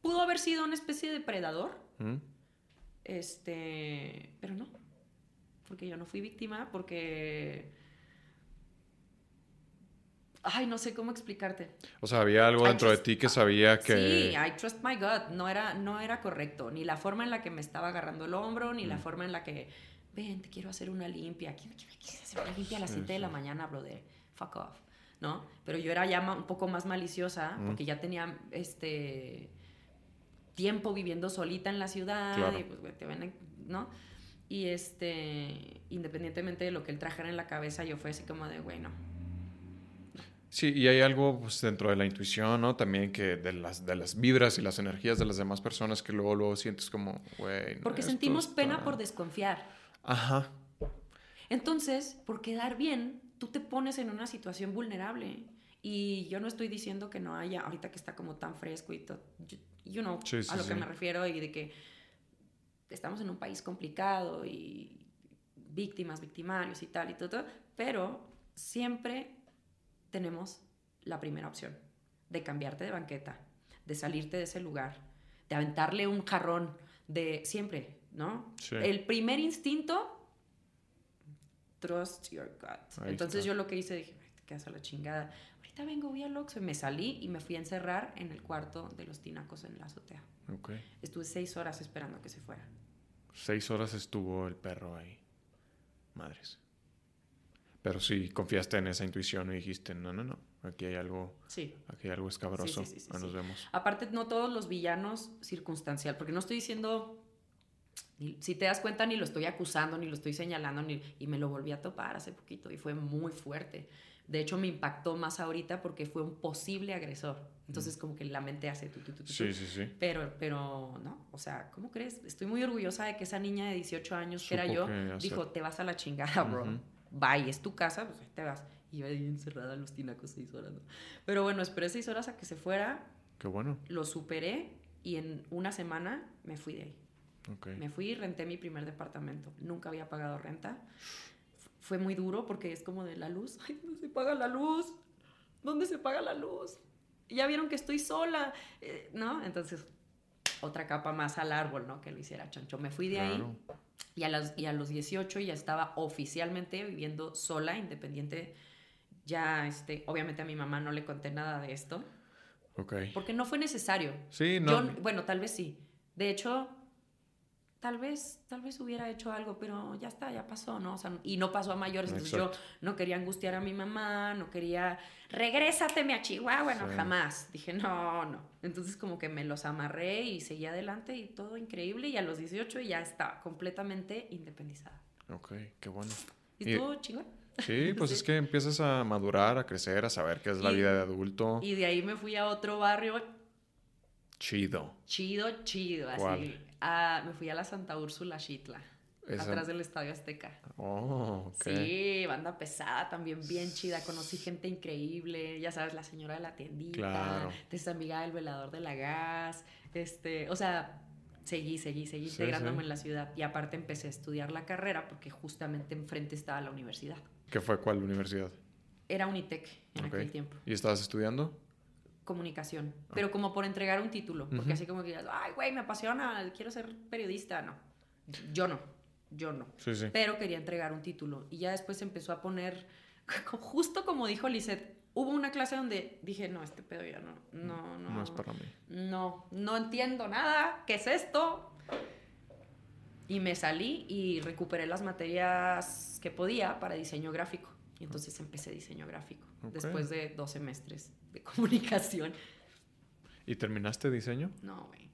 pudo haber sido una especie de predador, este, pero no porque yo no fui víctima, porque... Ay, no sé cómo explicarte. O sea, había algo dentro de ti que sabía que... Sí, I trust my God. No era, no era correcto. Ni la forma en la que me estaba agarrando el hombro, ni la mm. forma en la que... Ven, te quiero hacer una limpia. Quiero, hacer una limpia a las 7 de la mañana, brother. Fuck off. ¿No? Pero yo era ya un poco más maliciosa, mm. porque ya tenía este tiempo viviendo solita en la ciudad. Y pues, te ven, ¿no? Y este, independientemente de lo que él trajera en la cabeza, yo fue así como de, bueno. Sí, y hay algo pues, dentro de la intuición, ¿no? También que de las, de las vibras y las energías de las demás personas que luego, luego sientes como, güey. Porque sentimos pena por desconfiar. Ajá. Entonces, por quedar bien, tú te pones en una situación vulnerable. Y yo no estoy diciendo que no haya, ahorita que está como tan fresco y todo, you know, a lo que me refiero y de que estamos en un país complicado y víctimas, victimarios y tal y todo, pero siempre tenemos la primera opción de cambiarte de banqueta, de salirte de ese lugar, de aventarle un jarrón, de siempre, ¿no? El primer instinto, trust your gut. Entonces yo lo que hice, dije, te quedas a la chingada. Ahorita vengo, voy al Oxxo y me salí y me fui a encerrar en el cuarto de los tinacos en la azotea. Estuve seis horas esperando que se fuera. Seis horas estuvo el perro ahí. Madres. Pero sí, confiaste en esa intuición y dijiste, no, no, no, aquí hay algo, sí. aquí hay algo escabroso, sí, nos vemos. Aparte, no todos los villanos circunstancial, porque no estoy diciendo, si te das cuenta, ni lo estoy acusando, ni lo estoy señalando, ni, y me lo volví a topar hace poquito y fue muy fuerte. De hecho, me impactó más ahorita porque fue un posible agresor. Entonces, como que la mente hace tu, tu, tu, Sí, sí, sí. Pero, pero, no, o sea, ¿cómo crees? Estoy muy orgullosa de que esa niña de 18 años, que era yo, dijo, te vas a la chingada, bro. Bye, es tu casa, pues ahí te vas. Y yo ahí encerrada en los tinacos seis horas, ¿no? Pero bueno, esperé seis horas a que se fuera. Qué bueno. Lo superé y en una semana me fui de ahí. Okay. Me fui y renté mi primer departamento. Nunca había pagado renta fue muy duro porque es como de la luz. Ay, ¿dónde se paga la luz? ¿Dónde se paga la luz? ya vieron que estoy sola, eh, ¿no? Entonces, otra capa más al árbol, ¿no? Que lo hiciera chancho. Me fui de ahí y a, las, y a los 18 ya estaba oficialmente viviendo sola, independiente. Ya, este, obviamente a mi mamá no le conté nada de esto. Ok. Porque no fue necesario. Sí, no. bueno, tal vez sí. De hecho, tal vez, tal vez hubiera hecho algo, pero ya está, ya pasó, ¿no? O sea, y no pasó a mayores, entonces yo no quería angustiar a mi mamá, no quería, regrésateme a Chihuahua, bueno, jamás. Dije, no, no. Entonces como que me los amarré y seguí adelante y todo increíble y a los 18 ya estaba completamente independizada. Ok, qué bueno. ¿Y, tú, chingón? Sí, pues es que empiezas a madurar, a crecer, a saber qué es la vida de adulto. Y de ahí me fui a otro barrio. Chido. Chido, chido, así me fui a la Santa Úrsula Chitla. Atrás del Estadio Azteca. Oh, ok. Sí, banda pesada, también bien chida. Conocí gente increíble. Ya sabes, la señora de la tiendita. Claro. Esa amiga del velador de la gas. Este, o sea, seguí, seguí, seguí integrándome en la ciudad. Y aparte empecé a estudiar la carrera porque justamente enfrente estaba la universidad. ¿Qué fue cuál universidad? Era Unitec en aquel tiempo. ¿Y estabas estudiando? Comunicación, pero como por entregar un título, porque así como que digas, ay, güey, me apasiona, quiero ser periodista, no. Yo no, yo no. Sí, sí. Pero quería entregar un título y ya después empezó a poner, justo como dijo Lisette, hubo una clase donde dije, no, este pedo ya no, no, no. No es para mí. No, no entiendo nada, ¿qué es esto? Y me salí y recuperé las materias que podía para diseño gráfico. Y entonces empecé diseño gráfico, después de dos semestres de comunicación. ¿Y terminaste diseño? No, güey.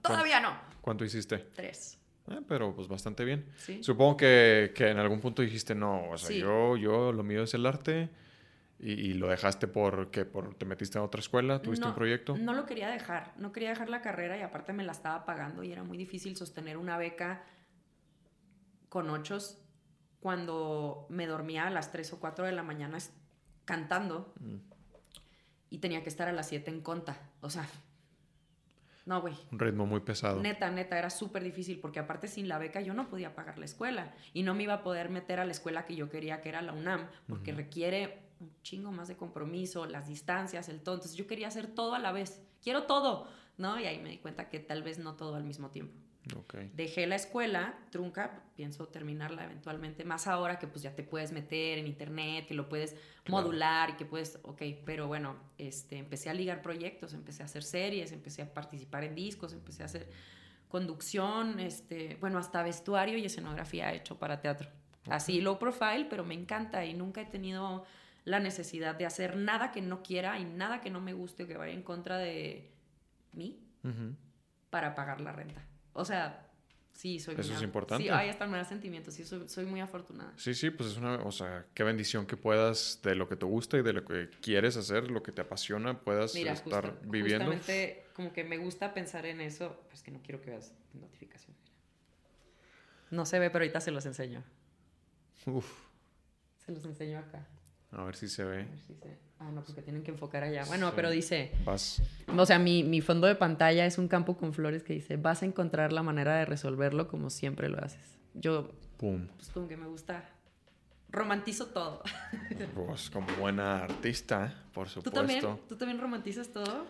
todavía no. ¿Cuánto hiciste? Tres. Eh, pero pues bastante bien. ¿Sí? Supongo que, que, en algún punto dijiste, no, o sea, yo, yo, lo mío es el arte ¿Y, lo dejaste porque por, te metiste a otra escuela? ¿Tuviste un proyecto? No lo quería dejar. No quería dejar la carrera y aparte me la estaba pagando y era muy difícil sostener una beca con ochos cuando me dormía a las 3 o 4 de la mañana cantando mm. y tenía que estar a las 7 en conta. O sea, no, güey. Un ritmo muy pesado. Neta, neta, era súper difícil porque aparte sin la beca yo no podía pagar la escuela y no me iba a poder meter a la escuela que yo quería, que era la UNAM, porque requiere un chingo más de compromiso, las distancias, el todo. Entonces yo quería hacer todo a la vez. Quiero todo, ¿no? Y ahí me di cuenta que tal vez no todo al mismo tiempo. Dejé la escuela, trunca, pienso terminarla eventualmente, más ahora que pues ya te puedes meter en internet, que lo puedes modular y que puedes, ok, pero bueno, este, empecé a ligar proyectos, empecé a hacer series, empecé a participar en discos, empecé a hacer conducción, este, bueno, hasta vestuario y escenografía hecho para teatro. Así low profile, pero me encanta y nunca he tenido la necesidad de hacer nada que no quiera y nada que no me guste o que vaya en contra de mí para pagar la renta. O sea, sí, soy Eso es importante. Sí, ahí están mis sentimientos. Sí, soy, soy, muy afortunada. Sí, sí, pues es una, o sea, qué bendición que puedas, de lo que te gusta y de lo que quieres hacer, lo que te apasiona, puedas estar viviendo. Justamente, como que me gusta pensar en eso. Pues que no quiero que veas notificación. No se ve, pero ahorita se los enseño. Uf. Se los enseño acá. A ver si se ve. A ver si se... Ah, no, porque tienen que enfocar allá. Bueno, pero dice... Vas. O sea, mi, mi, fondo de pantalla es un campo con flores que dice, vas a encontrar la manera de resolverlo como siempre lo haces. Yo... Pum. Pues como que me gusta... Romantizo todo. Pues como buena artista, por supuesto. ¿Tú también, ¿Tú también romantizas todo?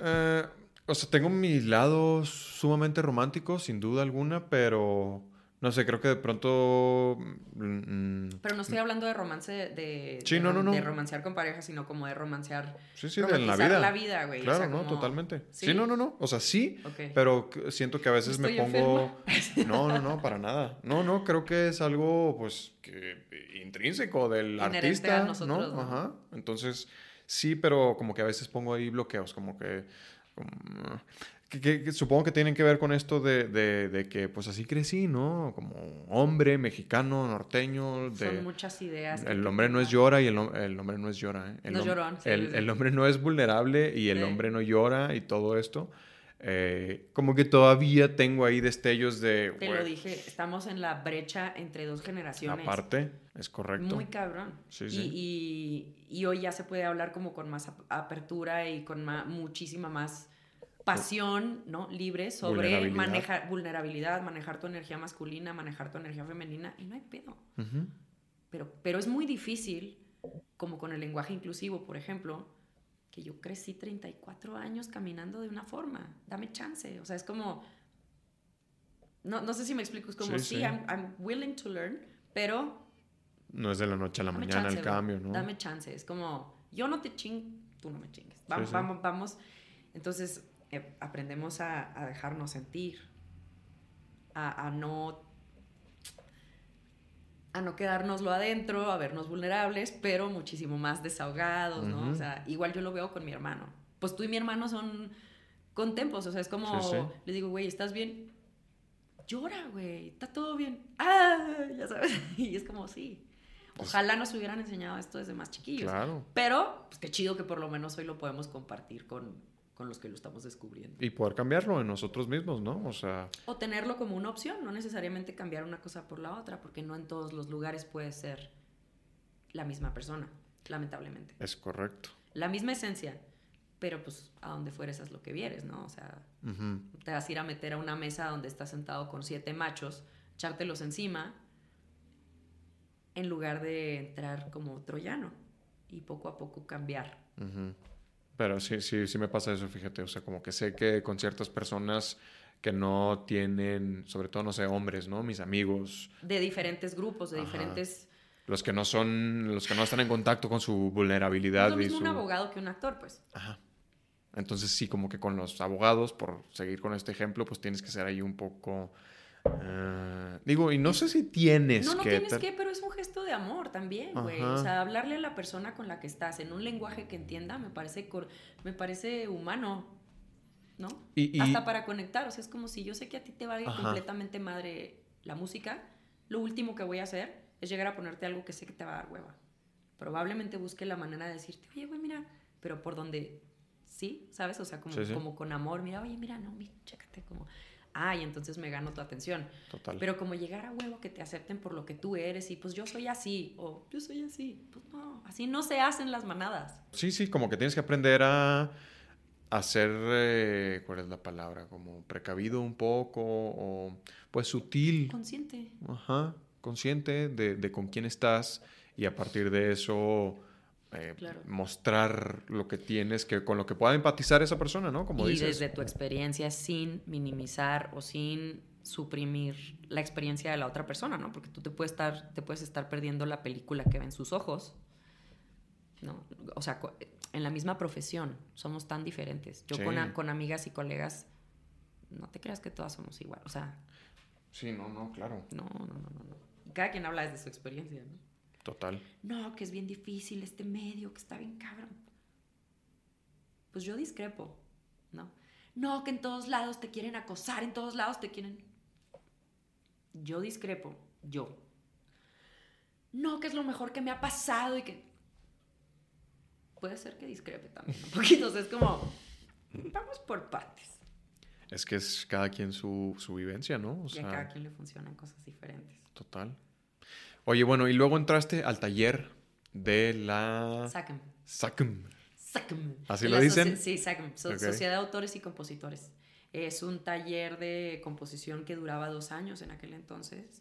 Eh, o sea, tengo mi lado sumamente romántico, sin duda alguna, pero no sé, creo que de pronto. Mm, Pero no estoy hablando de romance de. Sí, no, no, no. De romancear con pareja, sino como de romancear. Sí, sí, de la vida. la vida, güey. Claro, no, totalmente. ¿Sí? no, no, no. O sea, sí. Pero siento que a veces me pongo. No, no, no, para nada. No, no, creo que es algo, pues, que intrínseco del artista. nosotros, ¿no? Ajá. Entonces, sí, pero como que a veces pongo ahí bloqueos, como que. Que, supongo que tienen que ver con esto de, de, que pues así crecí, ¿no? Como hombre mexicano, norteño. De, Son muchas ideas. El hombre no es llora y el, el hombre no es llora. ¿eh? El, no llorón, el, el, hombre no es vulnerable y el hombre no llora y todo esto. Eh, como que todavía tengo ahí destellos de... Te lo dije, estamos en la brecha entre dos generaciones. Aparte, es correcto. Muy cabrón. Sí, sí. Y, y, hoy ya se puede hablar como con más apertura y con muchísima más pasión, ¿no? Libre sobre manejar vulnerabilidad, manejar tu energía masculina, manejar tu energía femenina y no hay pedo. pero, pero es muy difícil, como con el lenguaje inclusivo, por ejemplo, que yo crecí 34 años caminando de una forma. Dame chance. O sea, es como... No, no sé si me explico. Es como, sí, I'm, willing to learn, pero... No es de la noche a la mañana el cambio, ¿no? Dame chance. Es como, yo no te ching, tú no me chingues. Vamos, vamos, vamos. Entonces, aprendemos a, dejarnos sentir, a, no a no quedárnoslo adentro, a vernos vulnerables, pero muchísimo más desahogados, ¿no? O sea, igual yo lo veo con mi hermano. Pues tú y mi hermano son contempos, o sea, es como, le digo, güey, ¿estás bien? Llora, güey, está todo bien. Ah, ya sabes. Y es como, sí. Pues Ojalá nos hubieran enseñado esto desde más chiquillos. Claro. Pero, pues qué chido que por lo menos hoy lo podemos compartir con, con los que lo estamos descubriendo. Y poder cambiarlo en nosotros mismos, ¿no? O sea... O tenerlo como una opción, no necesariamente cambiar una cosa por la otra, porque no en todos los lugares puede ser la misma persona, lamentablemente. Es correcto. La misma esencia, pero pues a donde fueres es lo que vieres, ¿no? O sea, te vas a ir a meter a una mesa donde estás sentado con siete machos, echártelos encima, en lugar de entrar como troyano y poco a poco cambiar. Pero sí, sí, sí me pasa eso, fíjate. O sea, como que sé que con ciertas personas que no tienen, sobre todo, no sé, hombres, ¿no? Mis amigos. De diferentes grupos, de diferentes... Los que no son, los que no están en contacto con su vulnerabilidad. Es lo mismo un abogado que un actor, pues. Ajá. Entonces sí, como que con los abogados, por seguir con este ejemplo, pues tienes que ser ahí un poco Ah, digo, y no sé si tienes que... No, no tienes que, pero es un gesto de amor también, güey. O sea, hablarle a la persona con la que estás en un lenguaje que entienda me parece, me parece humano, ¿no? Hasta para conectar. O sea, es como si yo sé que a ti te va a ir completamente madre la música, lo último que voy a hacer es llegar a ponerte algo que sé que te va a dar hueva. probablemente busque la manera de decirte, oye, güey, mira, pero por donde sí, ¿sabes? O sea, como, como con amor, mira, oye, mira, no, mira, chécate, como, ay, entonces me gano tu atención. Total. Pero como llegar a huevo que te acepten por lo que tú eres y pues yo soy así o yo soy así, pues no, así no se hacen las manadas. Sí, sí, como que tienes que aprender a hacer, eh, ¿cuál es la palabra? Como precavido un poco o pues sutil. Consciente. Ajá, consciente de, de con quién estás y a partir de eso eh, mostrar lo que tienes, que con lo que pueda empatizar esa persona, ¿no? Como y desde tu experiencia sin minimizar o sin suprimir la experiencia de la otra persona, ¿no? Porque tú te puedes estar, te puedes estar perdiendo la película que ven sus ojos, ¿no? O sea, en la misma profesión somos tan diferentes. Yo con, con amigas y colegas, no te creas que todas somos igual, o sea... Sí, no, no, claro. No, no, no, no. no. Cada quien habla desde su experiencia, ¿no? Total. No, que es bien difícil este medio, que está bien cabrón. Pues yo discrepo, ¿no? No, que en todos lados te quieren acosar, en todos lados te quieren... Yo discrepo, yo. No, que es lo mejor que me ha pasado y que... Puede ser que discrepe también un poquito, o sea, es como... Vamos por partes. Es que es cada quien su, su vivencia, ¿no? O y a cada quien le funcionan cosas diferentes. Total. Oye, bueno, y luego entraste al taller de la... SACM. SACM. SACM. ¿Así lo dicen? Sí, SACM, Sociedad de Autores y Compositores. Es un taller de composición que duraba dos años en aquel entonces,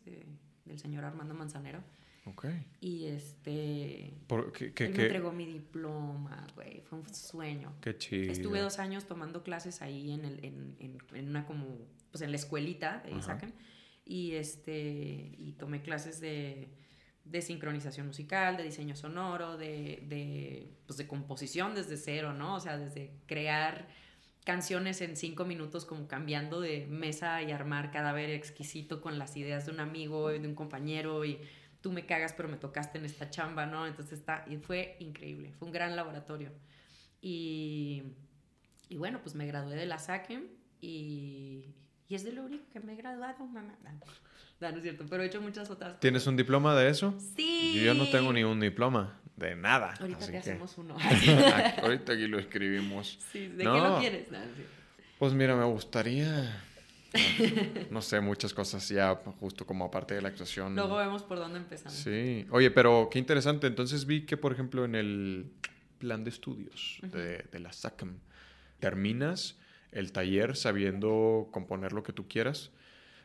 del señor Armando Manzanero. Ok. Y este... ¿Por qué, él me entregó mi diploma, güey. Fue un sueño. Qué chido. Estuve dos años tomando clases ahí en, el, en, en, una como... Pues en la escuelita de SACM y, este, y tomé clases de, de sincronización musical, de diseño sonoro, de, de, pues de composición desde cero, ¿no? O sea, desde crear canciones en cinco minutos como cambiando de mesa y armar cadáver exquisito con las ideas de un amigo, de un compañero y tú me cagas pero me tocaste en esta chamba, ¿no? Entonces está, y fue increíble, fue un gran laboratorio. Y, y bueno, pues me gradué de la SACEM y, y es de lo único que me he graduado, mamá. No, no es cierto, pero he hecho muchas otras ¿Tienes un diploma de eso? Sí. Yo no tengo ni un diploma de nada. Ahorita te hacemos uno. ahorita aquí lo escribimos. Sí, ¿de qué lo quieres? Pues mira, me gustaría... No sé, muchas cosas ya justo como aparte de la actuación. Luego vemos por dónde empezamos. Sí. Oye, pero qué interesante. Entonces vi que, por ejemplo, en el plan de estudios de, de la SACM, terminas el taller sabiendo componer lo que tú quieras.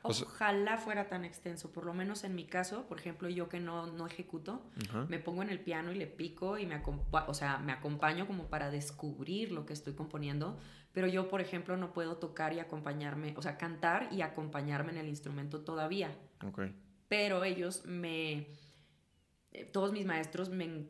Ojalá fuera tan extenso, por lo menos en mi caso, por ejemplo, yo que no, no ejecuto, me pongo en el piano y le pico y me, o sea, me acompaño como para descubrir lo que estoy componiendo, pero yo, por ejemplo, no puedo tocar y acompañarme, o sea, cantar y acompañarme en el instrumento todavía. Okay. Pero ellos me, eh, todos mis maestros me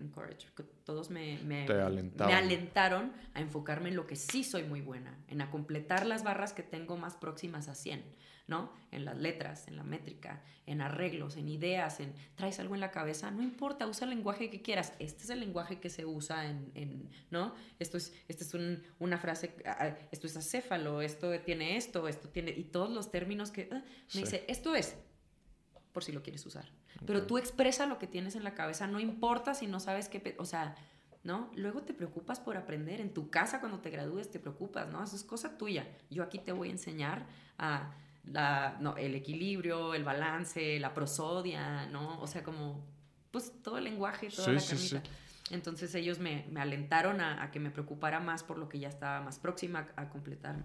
encourage, todos me, me, me, alentaron a enfocarme en lo que sí soy muy buena, en a completar las barras que tengo más próximas a 100, ¿no? En las letras, en la métrica, en arreglos, en ideas, en traes algo en la cabeza, no importa, usa el lenguaje que quieras. Este es el lenguaje que se usa en, en ¿no? Esto es, esto es un, una frase, ah, ah, esto es acéfalo, esto tiene esto, esto tiene, y todos los términos que ah, me dice, esto es, por si lo quieres usar. Pero tú expresa lo que tienes en la cabeza, no importa si no sabes qué, o sea, ¿no? Luego te preocupas por aprender, en tu casa cuando te gradúes te preocupas, ¿no? Eso es cosa tuya. Yo aquí te voy a enseñar a la, no, el equilibrio, el balance, la prosodia, ¿no? O sea, como, pues todo el lenguaje, toda la carnita. Entonces ellos me, me alentaron a, a, que me preocupara más por lo que ya estaba más próxima a, completar.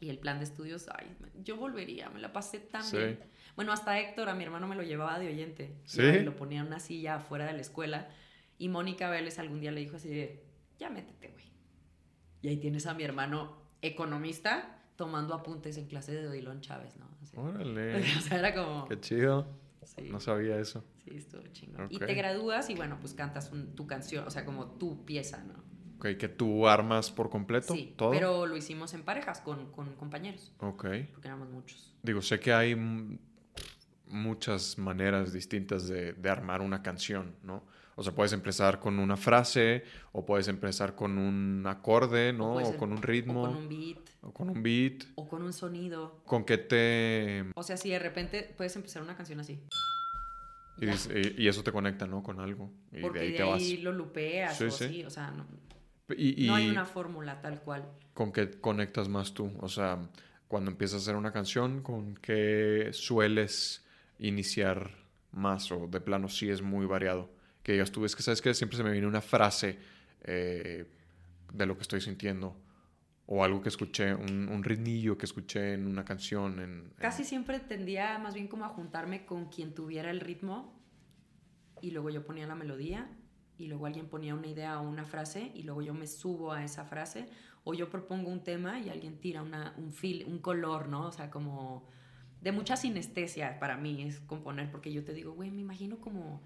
Y el plan de estudios, ay, yo volvería, me la pasé tan bien. Bueno, hasta Héctor, a mi hermano me lo llevaba de oyente. ¿Sí? Y lo ponía en una silla afuera de la escuela. Y Mónica Vélez algún día le dijo así de, ya métete, güey. Y ahí tienes a mi hermano economista tomando apuntes en clase de Odilon Chávez, ¿no? Órale. o sea, era como... Qué chido. Sí. No sabía eso. Sí, estuvo chingón. Y te gradúas y bueno, pues cantas tu canción, o sea, como tu pieza, ¿no? Ok, que tú armas por completo sí, todo. Pero lo hicimos en parejas con, con compañeros. Ok. Porque éramos muchos. Digo, sé que hay muchas maneras distintas de, armar una canción, ¿no? O sea, puedes empezar con una frase, o puedes empezar con un acorde, ¿no? O, con un ritmo. O con un beat. O con un beat. O con un sonido. ¿Con qué te...? O sea, si de repente puedes empezar una canción así. Y, eso te conecta, ¿no? Con algo. Y Porque de ahí, lo lupeas o sí. o sea, no, no hay una fórmula tal cual. ¿Con qué conectas más tú? O sea, cuando empiezas a hacer una canción, ¿con qué sueles iniciar más? O de plano sí es muy variado. Que digas tú, es que sabes que siempre se me viene una frase eh, de lo que estoy sintiendo o algo que escuché, un, un, que escuché en una canción. En, Casi siempre tendía más bien como a juntarme con quien tuviera el ritmo y luego yo ponía la melodía y luego alguien ponía una idea o una frase y luego yo me subo a esa frase o yo propongo un tema y alguien tira una, un feel, un color, ¿no? O sea, como de mucha sinestesia para mí es componer porque yo te digo, güey, me imagino como,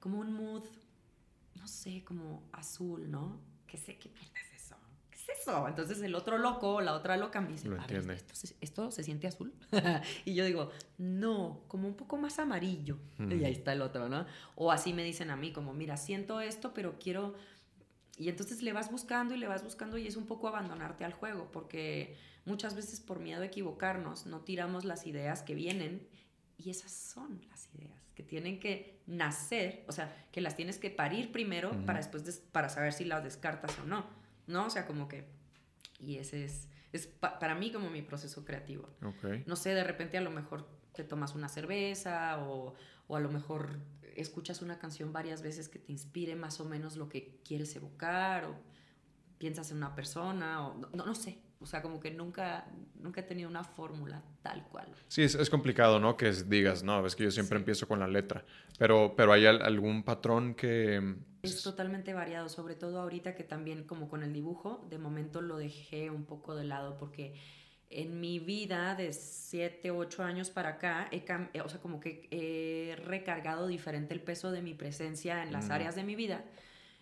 como un mood, no sé, como azul, ¿no? Que sé qué mierda eso? Entonces el otro loco, la otra loca me dice, ¿esto, se, siente azul? y yo digo, no, como un poco más amarillo. Y ahí está el otro, ¿no? O así me dicen a mí, como, mira, siento esto, pero quiero... Y entonces le vas buscando y le vas buscando y es un poco abandonarte al juego, porque muchas veces por miedo a equivocarnos no tiramos las ideas que vienen y esas son las ideas que tienen que nacer, o sea, que las tienes que parir primero para después para saber si las descartas o no. ¿no? O sea, como que... Y ese es, es para mí como mi proceso creativo. No sé, de repente a lo mejor te tomas una cerveza o, o, a lo mejor escuchas una canción varias veces que te inspire más o menos lo que quieres evocar o piensas en una persona o no, no sé. O sea, como que nunca, nunca he tenido una fórmula tal cual. Sí, es, es, complicado, ¿no? Que digas, no, es que yo siempre empiezo con la letra. Pero, pero hay algún patrón que... Es totalmente variado, sobre todo ahorita que también como con el dibujo, de momento lo dejé un poco de lado porque en mi vida de 7, 8 años para acá, he eh, o sea, como que he recargado diferente el peso de mi presencia en las áreas de mi vida.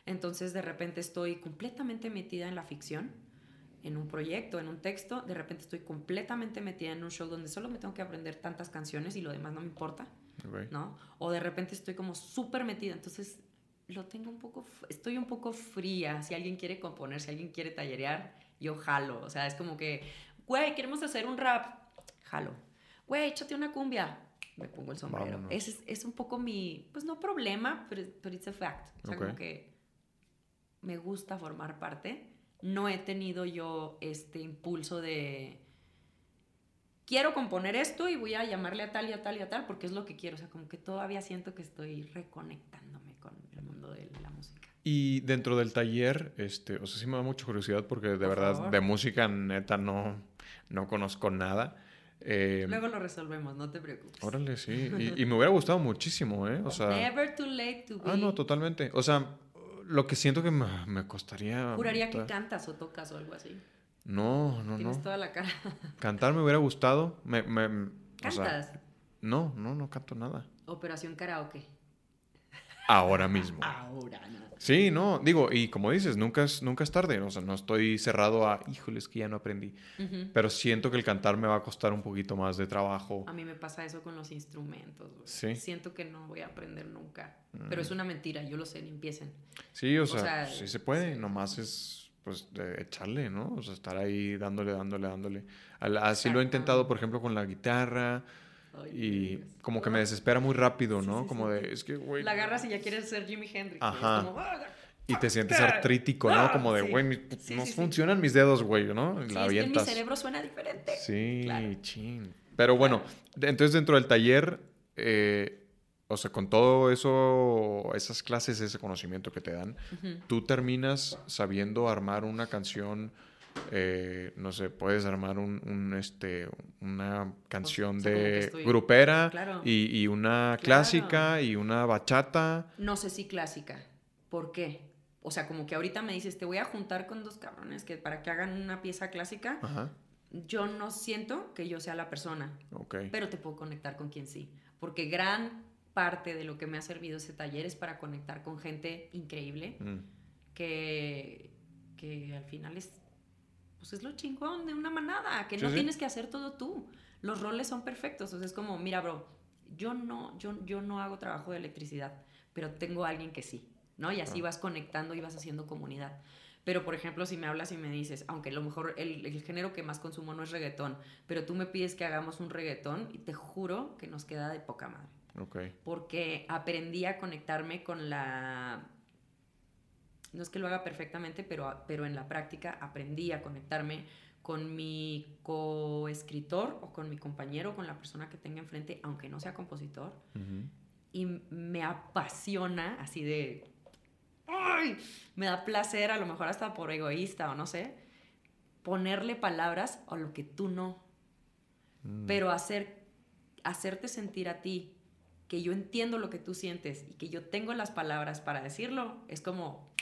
Entonces de repente estoy completamente metida en la ficción en un proyecto, en un texto, de repente estoy completamente metida en un show donde solo me tengo que aprender tantas canciones y lo demás no me importa, ¿no? O de repente estoy como súper metida, entonces lo tengo un poco, estoy un poco fría, si alguien quiere componer, si alguien quiere tallerear, yo jalo, o sea, es como que, güey, queremos hacer un rap, jalo, güey, échate una cumbia, me pongo el sombrero. Es, es, un poco mi, pues no problema, pero, pero it's a fact, o sea, como que me gusta formar parte no he tenido yo este impulso de quiero componer esto y voy a llamarle a tal y a tal y a tal porque es lo que quiero. O sea, como que todavía siento que estoy reconectándome con el mundo de la música. Y dentro del taller, este, o sea, sí me da mucha curiosidad porque de verdad de música neta no, no conozco nada. Eh, Luego lo resolvemos, no te preocupes. Órale, sí. Y, y, me hubiera gustado muchísimo, ¿eh? O sea. Never too late to be. Ah, no, totalmente. O sea, lo que siento que me, me costaría. Juraría que cantas o tocas o algo así. No, no, no. Tienes toda la cara. Cantar me hubiera gustado. Me, me, ¿Cantas? no, no, no canto nada. Operación karaoke. Ahora mismo. Ahora, no. Sí, no, digo, y como dices, nunca es, nunca es tarde, o sea, no estoy cerrado a, híjole, es que ya no aprendí, pero siento que el cantar me va a costar un poquito más de trabajo. A mí me pasa eso con los instrumentos, ¿Sí? siento que no voy a aprender nunca, pero es mm. una mentira, yo lo sé, ni empiecen. Sí, o sea, sí se puede, nomás es pues echarle, ¿no? O sea, estar ahí dándole, dándole, dándole. Así lo he intentado, por ejemplo, con la guitarra, y como que me desespera muy rápido, ¿no? como de, es que, güey. La agarras y ya quieres ser Jimi Hendrix. Ajá. Y, te sientes artrítico, ¿no? Como de, güey, no funcionan mis dedos, güey, ¿no? La avientas. mi cerebro suena diferente. Sí, chin. Pero bueno, entonces dentro del taller, eh, o sea, con todo eso, esas clases, ese conocimiento que te dan, tú terminas sabiendo armar una canción eh, no sé, puedes armar un, este, una canción de grupera y, una clásica y una bachata. No sé si clásica. ¿Por qué? O sea, como que ahorita me dices, te voy a juntar con dos cabrones que para que hagan una pieza clásica. Yo no siento que yo sea la persona. Pero te puedo conectar con quien sí. Porque gran parte de lo que me ha servido ese taller es para conectar con gente increíble. Mm. Que, que al final es pues es lo chingón de una manada, que no tienes que hacer todo tú. Los roles son perfectos. O sea, es como, mira, bro, yo no, yo, yo no hago trabajo de electricidad, pero tengo a alguien que sí, ¿no? Y así ah. vas conectando y vas haciendo comunidad. Pero, por ejemplo, si me hablas y me dices, aunque a lo mejor el, el, género que más consumo no es reggaetón, pero tú me pides que hagamos un reggaetón y te juro que nos queda de poca madre. Porque aprendí a conectarme con la... No es que lo haga perfectamente, pero, pero en la práctica aprendí a conectarme con mi coescritor o con mi compañero, con la persona que tenga enfrente, aunque no sea compositor. Y me apasiona así de... ¡Ay! Me da placer, a lo mejor hasta por egoísta o no sé, ponerle palabras a lo que tú no. Mm. Pero hacer, hacerte sentir a ti que yo entiendo lo que tú sientes y que yo tengo las palabras para decirlo, es como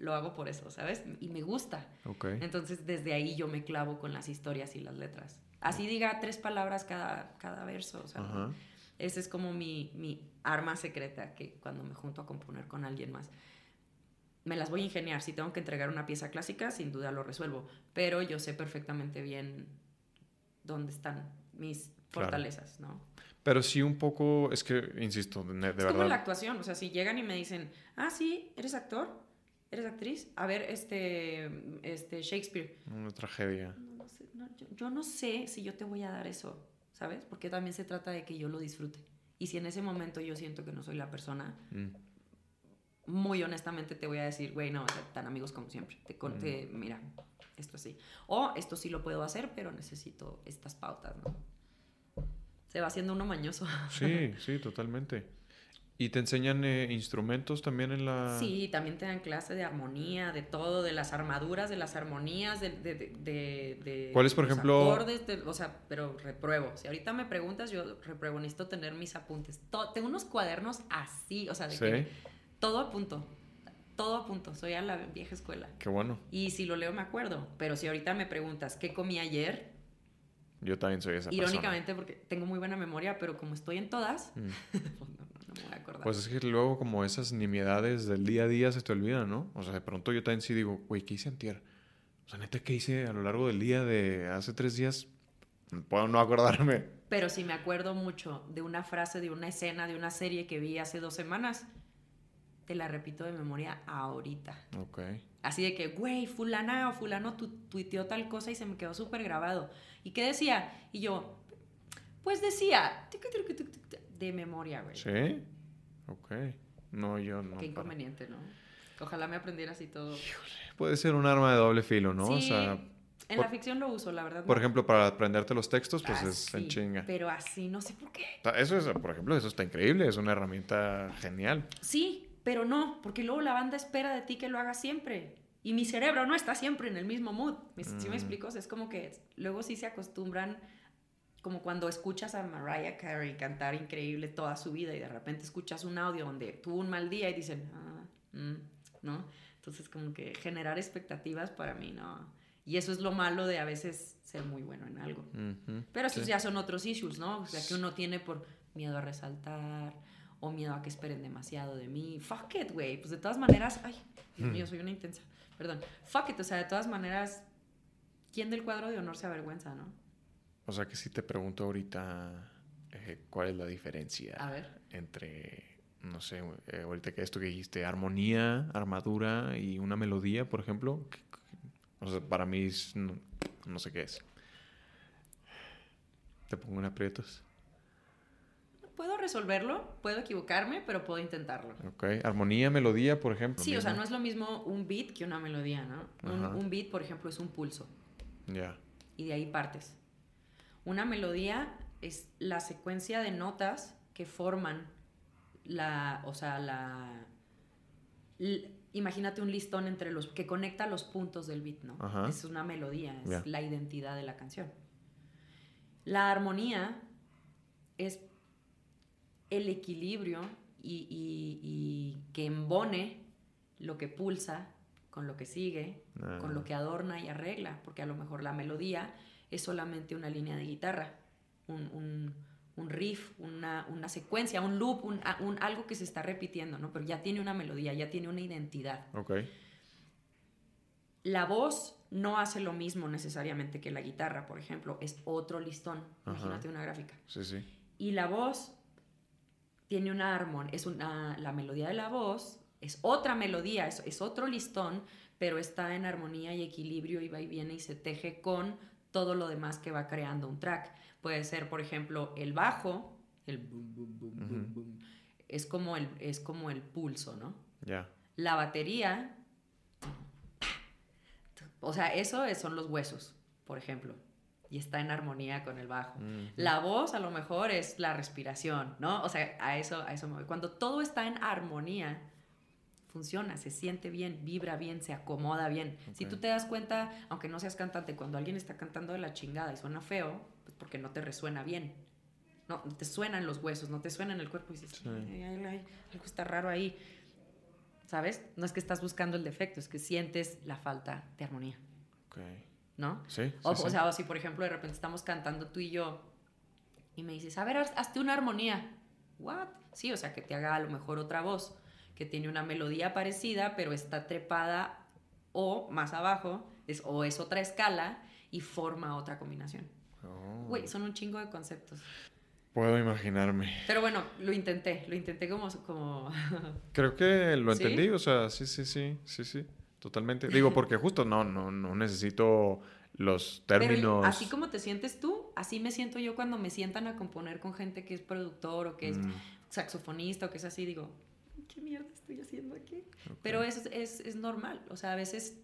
lo hago por eso, ¿sabes? Y me gusta. Entonces desde ahí yo me clavo con las historias y las letras. Así diga tres palabras cada, cada verso, o sea, ese es como mi, mi arma secreta que cuando me junto a componer con alguien más me las voy a ingeniar. Si tengo que entregar una pieza clásica, sin duda lo resuelvo. Pero yo sé perfectamente bien dónde están mis fortalezas, ¿no? Pero sí un poco, es que, insisto, de, verdad. Es como la actuación, o sea, si llegan y me dicen, ah, sí, eres actor, eres actriz, a ver, este, este Shakespeare. Una tragedia. yo, no sé si yo te voy a dar eso, ¿sabes? Porque también se trata de que yo lo disfrute. Y si en ese momento yo siento que no soy la persona, mm muy honestamente te voy a decir, güey, no, tan amigos como siempre. Te conté, mira, esto sí. O esto sí lo puedo hacer, pero necesito estas pautas, ¿no? Se va haciendo uno mañoso. Sí, sí, totalmente. ¿Y te enseñan eh, instrumentos también en la...? Sí, también te dan clase de armonía, de todo, de las armaduras, de las armonías, de... de, de, ¿Cuáles, por ejemplo? o sea, pero repruebo. Si ahorita me preguntas, yo repruebo. Necesito tener mis apuntes. tengo unos cuadernos así, o sea, de ¿Sí? todo a punto. Todo a punto. Soy a la vieja escuela. Qué bueno. Y si lo leo me acuerdo. Pero si ahorita me preguntas, ¿qué comí ayer? Yo también soy esa Irónicamente, porque tengo muy buena memoria, pero como estoy en todas, mm. pues no, me voy a acordar. Pues es que luego como esas nimiedades del día a día se te olvidan, ¿no? O sea, de pronto yo también sí digo, güey, ¿qué hice antier? O sea, neta, ¿qué hice a lo largo del día de hace tres días? Puedo no acordarme. Pero si me acuerdo mucho de una frase, de una escena, de una serie que vi hace dos semanas, te la repito de memoria ahorita. Ok. Así de que, güey, fulana o fulano tu, tuiteó tal cosa y se me quedó súper grabado. ¿Y qué decía? Y yo, pues decía, de memoria, güey. ¿Sí? Ok. No, yo no. Qué inconveniente, ¿no? Ojalá me aprendiera así todo. Puede ser un arma de doble filo, ¿no? Sí. O sea, en la ficción lo uso, la verdad. Por ejemplo, para aprenderte los textos, pues es en chinga. Pero así, no sé por qué. Eso es, por ejemplo, eso está increíble, es una herramienta genial. Sí, pero no, porque luego la banda espera de ti que lo hagas siempre. Y mi cerebro no está siempre en el mismo mood. ¿Sí me mm. explico? Es como que luego sí se acostumbran, como cuando escuchas a Mariah Carey cantar increíble toda su vida y de repente escuchas un audio donde tuvo un mal día y dicen, ah, mm", ¿no? Entonces como que generar expectativas para mí, ¿no? Y eso es lo malo de a veces ser muy bueno en algo. Pero esos ya son otros issues, ¿no? O sea, que uno tiene por miedo a resaltar o miedo a que esperen demasiado de mí. Fuck it, güey. Pues de todas maneras, ay, Dios hmm. mío, soy una intensa. Perdón. Fuck it, o sea, de todas maneras, ¿quién del cuadro de honor se avergüenza, no? O sea, que si te pregunto ahorita eh, cuál es la diferencia entre, no sé, eh, ahorita que esto que dijiste, armonía, armadura y una melodía, por ejemplo. O sea, para mí no, no sé qué es. Te pongo en aprietos puedo resolverlo, puedo equivocarme, pero puedo intentarlo. Ok, armonía, melodía, por ejemplo. Sí, o sea, no es lo mismo un beat que una melodía, ¿no? Un, beat, por ejemplo, es un pulso. Ya. Y de ahí partes. Una melodía es la secuencia de notas que forman la, o sea, la... imagínate un listón entre los que conecta los puntos del beat, ¿no? Es una melodía, es la identidad de la canción. La armonía es el equilibrio y, que embone lo que pulsa con lo que sigue, con lo ah. que adorna y arregla, porque a lo mejor la melodía es solamente una línea de guitarra, un, riff, una, secuencia, un loop, un, algo que se está repitiendo, ¿no? Pero ya tiene una melodía, ya tiene una identidad. La voz no hace lo mismo necesariamente que la guitarra, por ejemplo, es otro listón. Imagínate una gráfica. Sí, sí. Y la voz tiene una armonía, es una, la melodía de la voz, es otra melodía, es, es otro listón, pero está en armonía y equilibrio y va y viene y se teje con todo lo demás que va creando un track. Puede ser, por ejemplo, el bajo, el boom, boom, boom, boom, boom. Es como el, es como el pulso, ¿no? Ya. La batería, o sea, eso son los huesos, por ejemplo, y está en armonía con el bajo. La voz a lo mejor es la respiración, ¿no? O sea, a eso, a eso me voy. Cuando todo está en armonía, funciona, se siente bien, vibra bien, se acomoda bien. Si tú te das cuenta, aunque no seas cantante, cuando alguien está cantando de la chingada y suena feo, pues porque no te resuena bien. No, te suenan los huesos, no te suena en el cuerpo y dices, algo está raro ahí. ¿Sabes? No es que estás buscando el defecto, es que sientes la falta de armonía. Ok. ¿No? Sí. O, sea, o si por ejemplo de repente estamos cantando tú y yo y me dices, a ver, hazte una armonía. ¿What? Sí, o sea, que te haga a lo mejor otra voz que tiene una melodía parecida, pero está trepada o más abajo, es, o es otra escala y forma otra combinación. Oh. Güey, son un chingo de conceptos. Puedo imaginarme. Pero bueno, lo intenté, lo intenté como... como... Creo que lo entendí, o sea, sí, sí, sí, sí, sí, totalmente. Digo, porque justo no, no, no necesito los términos... así como te sientes tú, así me siento yo cuando me sientan a componer con gente que es productor o que es mm. saxofonista o que es así, digo, ¿qué mierda estoy haciendo aquí? Pero es, es, es, normal, o sea, a veces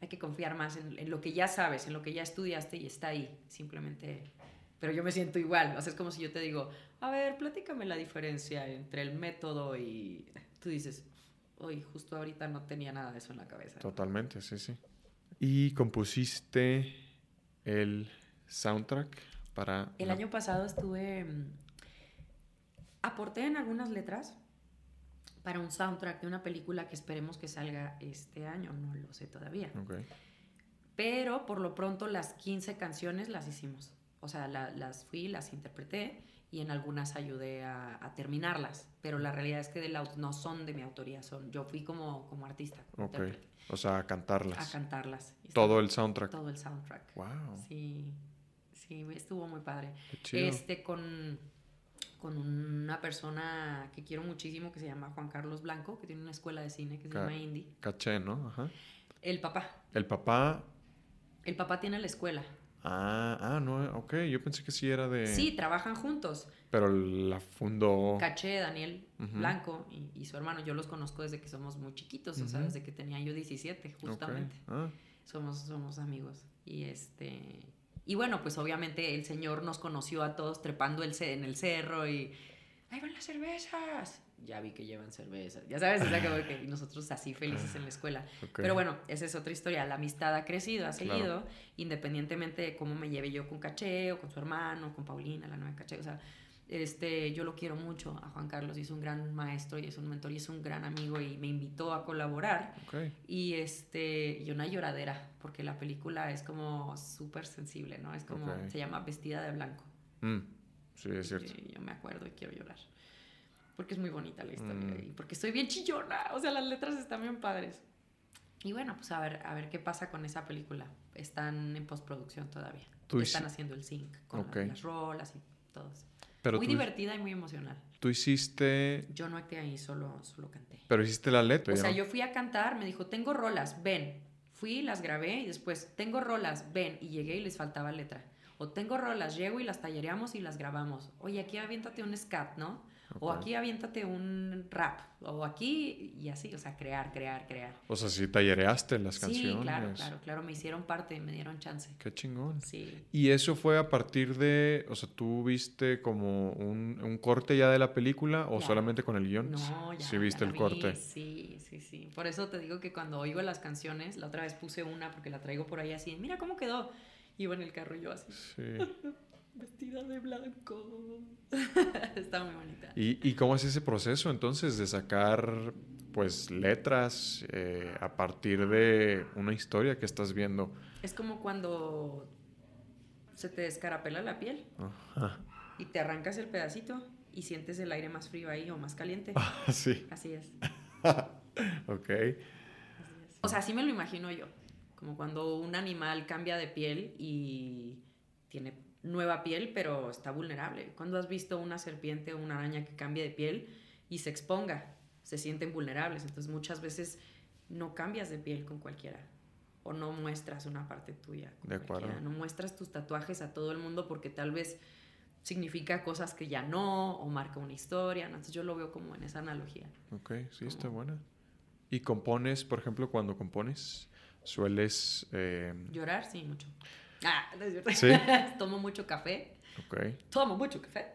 hay que confiar más en, en lo que ya sabes, en lo que ya estudiaste y está ahí, simplemente pero yo me siento igual. O sea, es como si yo te digo, a ver, platícame la diferencia entre el método y tú dices, hoy justo ahorita no tenía nada de eso en la cabeza. Totalmente, sí, sí. ¿Y compusiste el soundtrack para... El año pasado estuve... Mm, aporté en algunas letras para un soundtrack de una película que esperemos que salga este año, no lo sé todavía. Okay. Pero por lo pronto las 15 canciones las hicimos o sea, las fui, las interpreté y en algunas ayudé a, terminarlas, pero la realidad es que de no son de mi autoría, son yo fui como, como artista. ok, o sea, a cantarlas. A cantarlas. Todo el soundtrack. Todo el soundtrack. Wow. Sí, sí, estuvo muy padre. Este, con, con una persona que quiero muchísimo que se llama Juan Carlos Blanco, que tiene una escuela de cine que se llama Indie. Caché, ¿no? Ajá. El papá. El papá. El papá tiene la escuela. Ah, ah, no, ok, yo pensé que sí era de... Sí, trabajan juntos. Pero la fundó... Caché, Daniel Blanco y, su hermano, yo los conozco desde que somos muy chiquitos, o sea, desde que tenía yo 17, justamente. Ah. Somos, somos amigos. Y este... Y bueno, pues obviamente el señor nos conoció a todos trepando el, en el cerro y... ¡Ahí van las cervezas! ya vi que llevan cerveza. Ya sabes, o sea, que, nosotros así felices en la escuela. Pero bueno, esa es otra historia. La amistad ha crecido, ha seguido, independientemente de cómo me lleve yo con Caché o con su hermano, con Paulina, la nueva Caché. O sea, este, yo lo quiero mucho a Juan Carlos y es un gran maestro y es un mentor y es un gran amigo y me invitó a colaborar. Y, este, y una lloradera, porque la película es como súper sensible, ¿no? Es como, se llama Vestida de Blanco. Mm, sí, es cierto. yo me acuerdo y quiero llorar porque es muy bonita la historia mm. y porque estoy bien chillona, o sea, las letras están bien padres. Y bueno, pues a ver, a ver qué pasa con esa película. Están en postproducción todavía. Están haciendo el sync con las rolas y todo eso. Muy divertida y muy emocional. Tú hiciste... Yo no actué ahí, solo, solo canté. Pero hiciste la letra. O sea, yo fui a cantar, me dijo, tengo rolas, ven. Fui, las grabé y después, tengo rolas, ven. Y llegué y les faltaba letra. O tengo rolas, llego y las tallereamos y las grabamos. Oye, aquí aviéntate un scat, ¿no? O aquí aviéntate un rap, o aquí y así, o sea, crear, crear, crear. O sea, sí tallereaste las canciones. Sí, claro, claro, claro, me hicieron parte, me dieron chance. Qué chingón. Sí. Y eso fue a partir de, o sea, ¿tú viste como un, un corte ya de la película o solamente con el guion? No, ya. Sí, viste el corte. Sí, sí, sí. Por eso te digo que cuando oigo las canciones, la otra vez puse una porque la traigo por ahí así, mira cómo quedó. Iba en el carro y yo así. Sí. vestida de blanco. Está muy bonita. ¿Y, ¿Y, cómo es ese proceso entonces de sacar pues letras eh, a partir de una historia que estás viendo? Es como cuando se te descarapela la piel y te arrancas el pedacito y sientes el aire más frío ahí o más caliente. Ah, sí. Así es. ok. O sea, así me lo imagino yo. Como cuando un animal cambia de piel y tiene nueva piel, pero está vulnerable. Cuando has visto una serpiente o una araña que cambia de piel y se exponga, se sienten vulnerables. Entonces muchas veces no cambias de piel con cualquiera o no muestras una parte tuya. de acuerdo. No muestras tus tatuajes a todo el mundo porque tal vez significa cosas que ya no, o marca una historia. Entonces yo lo veo como en esa analogía. Ok, sí, está buena. ¿Y compones, por ejemplo, cuando compones, sueles... Eh, Llorar, sí, mucho. Ah, ¿Sí? Tomo mucho café. Ok. Tomo mucho café.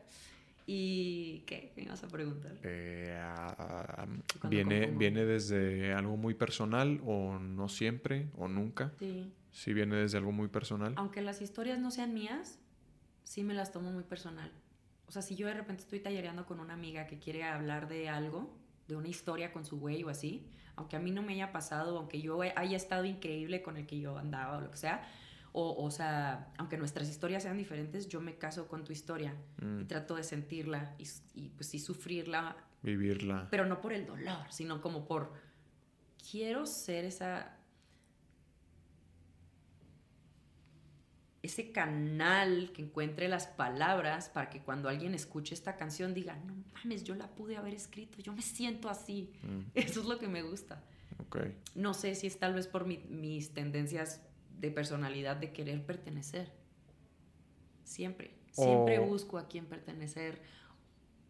¿Y qué? ¿Qué ibas a preguntar? Eh, ¿viene, ¿Viene desde algo muy personal o no siempre o nunca? Sí. Sí viene desde algo muy personal. Aunque las historias no sean mías, sí me las tomo muy personal. O sea, si yo de repente estoy tallereando con una amiga que quiere hablar de algo, de una historia con su güey o así, aunque a mí no me haya pasado, aunque yo haya estado increíble con el que yo andaba o lo que sea, o, o sea, aunque nuestras historias sean diferentes, yo me caso con tu historia y mm. trato de sentirla y, y, pues sí sufrirla. Vivirla. Pero no por el dolor, sino como por, quiero ser esa ese canal que encuentre las palabras para que cuando alguien escuche esta canción diga, no mames, yo la pude haber escrito, yo me siento así. Mm. Eso es lo que me gusta. Okay. No sé si es tal vez por mis tendencias de personalidad de querer pertenecer. Siempre. Siempre busco a quién pertenecer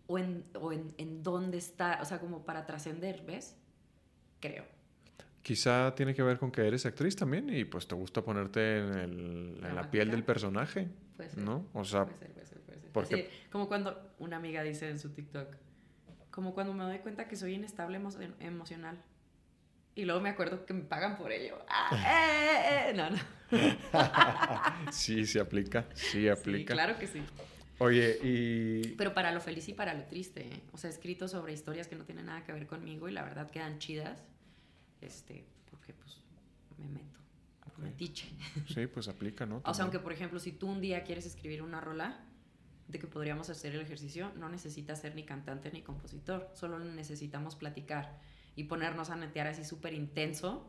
o, en, o en, en dónde está, o sea, como para trascender, ¿ves? Creo. Quizá tiene que ver con que eres actriz también y pues te gusta ponerte en, el, en la piel del personaje. ¿No? O sea, puede ser, puede ser, puede ser. Porque... como cuando una amiga dice en su TikTok, como cuando me doy cuenta que soy inestable emocional. Y luego me acuerdo que me pagan por ello. Ah, eh, eh, eh. No, no. sí, se aplica. Sí, aplica. Sí, claro que sí. Oye, y... Pero para lo feliz y para lo triste. ¿eh? O sea, he escrito sobre historias que no tienen nada que ver conmigo y la verdad quedan chidas este, porque pues me meto, me metiche. Sí, pues aplica, ¿no? o sea, aunque por ejemplo, si tú un día quieres escribir una rola, de que podríamos hacer el ejercicio, no necesitas ser ni cantante ni compositor, solo necesitamos platicar y ponernos a netear así súper intenso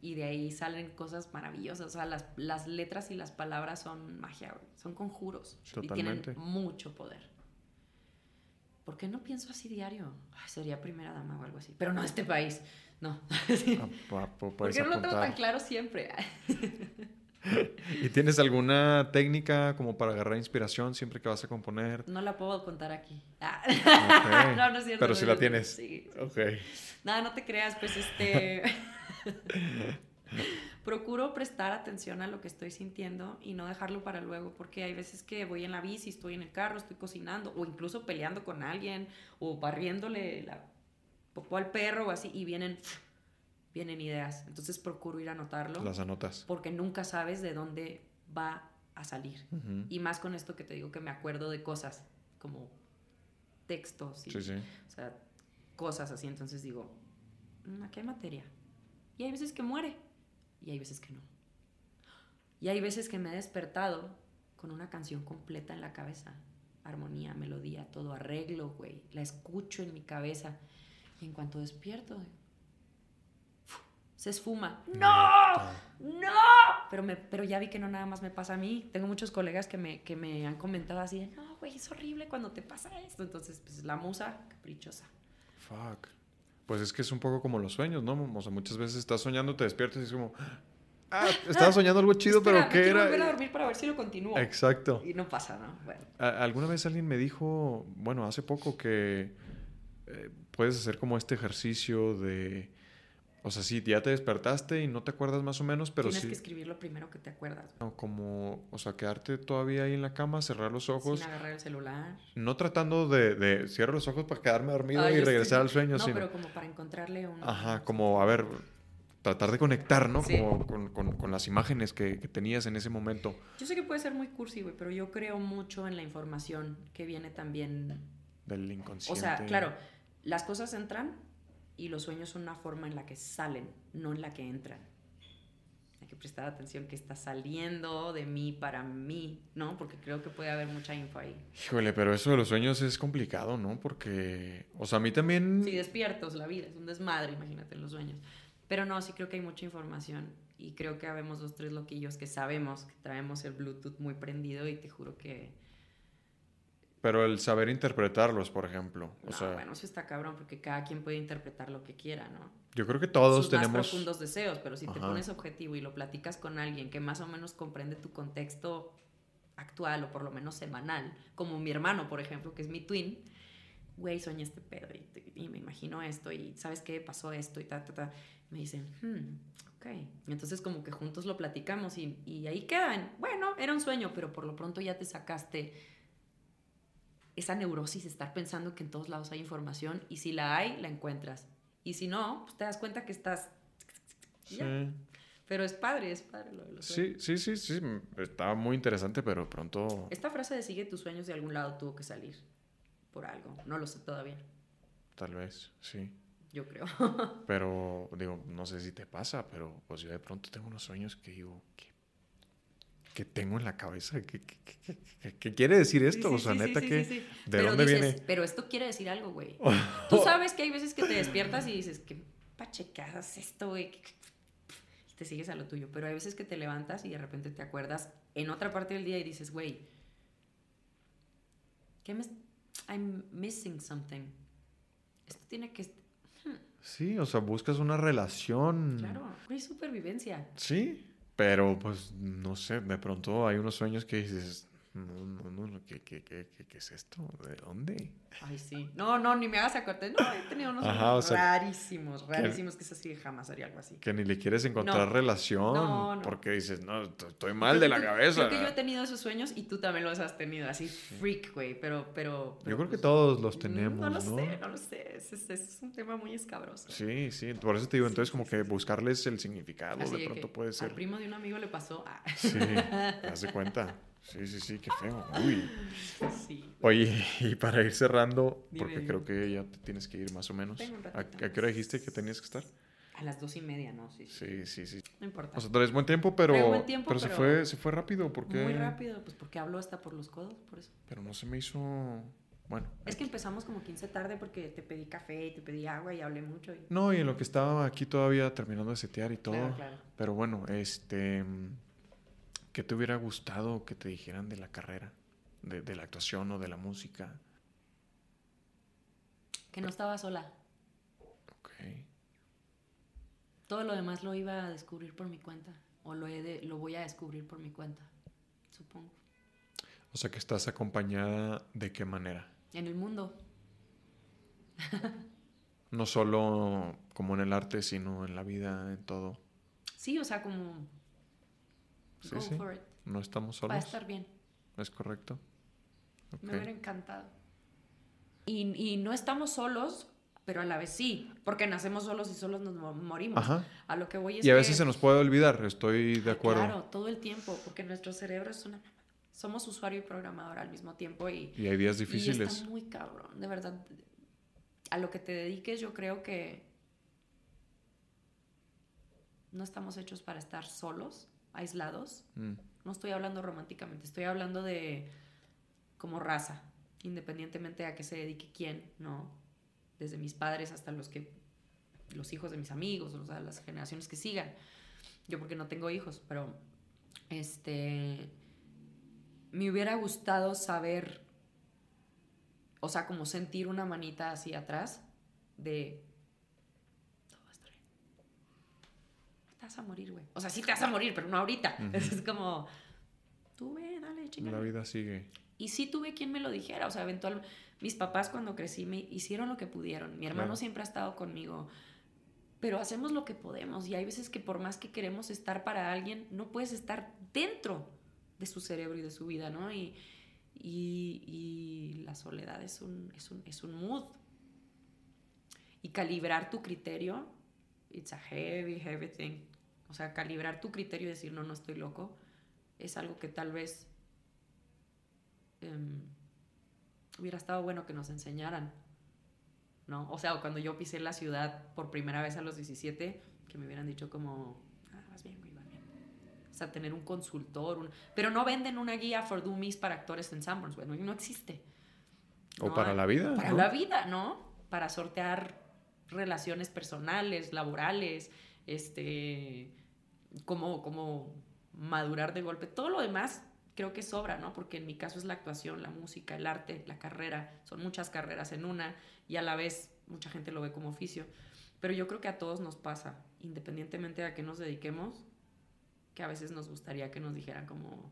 y de ahí salen cosas maravillosas. O sea, las, las letras y las palabras son magia, son conjuros y tienen mucho poder. ¿Por qué no pienso así diario? sería primera dama o algo así. Pero no este país. No. Ah, Porque no lo tengo tan claro siempre. ¿Y tienes alguna técnica como para agarrar inspiración siempre que vas a componer? No la puedo contar aquí. Ah. no, no es cierto. Pero si la tienes. Sí, Ok. Nada, no te creas, pues este. Procuro prestar atención a lo que estoy sintiendo y no dejarlo para luego, porque hay veces que voy en la bici, estoy en el carro, estoy cocinando, o incluso peleando con alguien, o barriéndole la popó al perro o así, y vienen, vienen ideas. Entonces procuro ir a anotarlo. Las anotas. Porque nunca sabes de dónde va a salir. Y más con esto que te digo que me acuerdo de cosas como textos y, sí, sí. O sea, cosas así. Entonces digo, mm, aquí hay materia. Y hay veces que muere y hay veces que no. Y hay veces que me he despertado con una canción completa en la cabeza. Armonía, melodía, todo arreglo, güey. La escucho en mi cabeza y en cuanto despierto, se esfuma. ¡No! ¡No! Pero, me, pero ya vi que no nada más me pasa a mí. Tengo muchos colegas que me, que me han comentado así, no, güey, es horrible cuando te pasa esto. Entonces, pues la musa, caprichosa. Fuck. Pues es que es un poco como los sueños, ¿no? O sea, muchas veces estás soñando, te despiertas y es como, ah, estaba soñando algo chido, pero ¿qué era? volver a dormir para ver si lo continúo. Exacto. Y no pasa, ¿no? Bueno. Alguna vez alguien me dijo, bueno, hace poco que eh, puedes hacer como este ejercicio de... O sea, sí, ya te despertaste y no te acuerdas más o menos, pero Tienes sí... que escribir lo primero que te acuerdas. Como, o sea, quedarte todavía ahí en la cama, cerrar los ojos. Sin agarrar el celular. No tratando de, de cierrar los ojos para quedarme dormido y regresar al sueño. No, pero como para encontrarle un... Ajá, como, a ver, tratar de conectar, ¿no? Como con, con, con, las imágenes que, que, tenías en ese momento. Yo sé que puede ser muy cursi, güey, pero yo creo mucho en la información que viene también... Del inconsciente. O sea, claro las cosas entran y los sueños son una forma en la que salen, no en la que entran. Hay que prestar atención que está saliendo de mí para mí, ¿no? Porque creo que puede haber mucha info ahí. Híjole, pero eso de los sueños es complicado, ¿no? Porque, o sea, a mí también... Sí, despiertos, la vida es un desmadre, imagínate, en los sueños. Pero no, sí creo que hay mucha información y creo que habemos dos, tres loquillos que sabemos que traemos el Bluetooth muy prendido y te juro que pero el saber interpretarlos, por ejemplo. O sea, bueno, eso está cabrón, porque cada quien puede interpretar lo que quiera, ¿no? Yo creo que todos Sus tenemos. Más profundos deseos, pero si te pones objetivo y lo platicas con alguien que más o menos comprende tu contexto, actual o por lo menos semanal, como mi hermano, por ejemplo, que es mi twin, güey, soñé este pedo y, me imagino esto y sabes qué pasó esto y ta, ta, ta. Me dicen, hmm, ok. entonces como que juntos lo platicamos y, y ahí quedan. Bueno, era un sueño, pero por lo pronto ya te sacaste esa neurosis estar pensando que en todos lados hay información y si la hay, la encuentras. Y si no, pues te das cuenta que estás... Sí. Pero es padre, es padre lo de los sueños. Sí, sí, sí, sí. Estaba muy interesante, pero pronto... Esta frase de sigue tus sueños de algún lado tuvo que salir por algo. No lo sé todavía. Tal vez, sí. Yo creo. pero, digo, no sé si te pasa, pero pues yo de pronto tengo unos sueños que digo, ¿qué, qué tengo en la cabeza? ¿Qué, qué, quiere decir esto? o sea, neta, que ¿de pero dónde viene? Pero esto quiere decir algo, güey. Tú sabes que hay veces que te despiertas y dices, ¿qué pachecadas esto, güey? te sigues a lo tuyo. Pero hay veces que te levantas y de repente te acuerdas en otra parte del día y dices, güey, ¿qué me... I'm missing something. Esto tiene que... Hmm. Sí, o sea, buscas una relación. Claro, hay supervivencia. Sí, pero pues no sé, de pronto hay unos sueños que dices, no, no, no, ¿qué, qué, qué, qué es esto? ¿De dónde? Ay, sí. No, no, ni me hagas acordar. No, he tenido unos Ajá, rarísimos, rarísimos que, es así, jamás haría algo así. Que ni le quieres encontrar relación. No, no. Porque dices, no, estoy mal de la cabeza. Creo que yo he tenido esos sueños y tú también los has tenido, así, freak, güey. Pero, pero, Yo creo que pues, todos los tenemos, ¿no? lo sé, no lo sé. Es, es, un tema muy escabroso. Sí, sí. Por eso te digo, entonces, como que buscarles el significado de pronto puede ser. Al primo de un amigo le pasó. Ah. Sí, das cuenta. Sí, sí, sí, qué feo. Uy. Oye, y para ir cerrando, porque creo que ya te tienes que ir más o menos. ¿A, qué hora dijiste que tenías que estar? A las dos y media, ¿no? Sí, sí, sí. sí, No importa. O sea, tenés buen tiempo, pero, buen tiempo, pero, se, fue, se fue rápido. ¿Por qué? Muy rápido, pues porque hablo hasta por los codos, por eso. Pero no se me hizo... Bueno. Es que empezamos como 15 tarde porque te pedí café y te pedí agua y hablé mucho. No, y en lo que estaba aquí todavía terminando de setear y todo. Claro, claro. Pero bueno, este... ¿Qué te hubiera gustado que te dijeran de la carrera, de, la actuación o de la música? Que no estaba sola. Ok. Todo lo demás lo iba a descubrir por mi cuenta. O lo, lo voy a descubrir por mi cuenta, supongo. O sea que estás acompañada de qué manera? En el mundo. no solo como en el arte, sino en la vida, en todo. Sí, o sea, como Sí, sí. No estamos solos. Va a estar bien. Es correcto. Me hubiera encantado. Y, y, no estamos solos, pero a la vez sí, porque nacemos solos y solos nos morimos. Ajá. A lo que voy es Y a veces se nos puede olvidar, estoy de acuerdo. Claro, todo el tiempo, porque nuestro cerebro es una... Somos usuario y programador al mismo tiempo y... Y hay días difíciles. Y está muy cabrón, de verdad. A lo que te dediques yo creo que no estamos hechos para estar solos aislados. Mm. No estoy hablando románticamente, estoy hablando de como raza, independientemente a qué se dedique quién, ¿no? Desde mis padres hasta los que los hijos de mis amigos, o sea, las generaciones que sigan. Yo porque no tengo hijos, pero este me hubiera gustado saber o sea, como sentir una manita así atrás de vas a morir, güey. O sea, sí te vas a morir, pero no ahorita. Es como, tú ve, dale, chingada. La vida sigue. Y sí tuve quien me lo dijera, o sea, eventualmente, mis papás cuando crecí me hicieron lo que pudieron. Mi hermano siempre ha estado conmigo. Pero hacemos lo que podemos y hay veces que por más que queremos estar para alguien, no puedes estar dentro de su cerebro y de su vida, ¿no? Y, y, y la soledad es un, es, un, es un mood. Y calibrar tu criterio, it's a heavy, heavy thing. O sea, calibrar tu criterio y decir, no, no estoy loco, es algo que tal vez em, hubiera estado bueno que nos enseñaran. ¿No? O sea, cuando yo pisé la ciudad por primera vez a los 17, que me hubieran dicho como, ah, vas bien, güey, vas bien. O sea, tener un consultor, un... pero no venden una guía for dummies para actores en Sanborns, bueno, no existe. O para la vida. Para la vida, ¿no? Para sortear relaciones personales, laborales, este, como, como madurar de golpe. Todo lo demás creo que sobra, ¿no? Porque en mi caso es la actuación, la música, el arte, la carrera. Son muchas carreras en una y a la vez mucha gente lo ve como oficio. Pero yo creo que a todos nos pasa, independientemente a qué nos dediquemos, que a veces nos gustaría que nos dijeran como,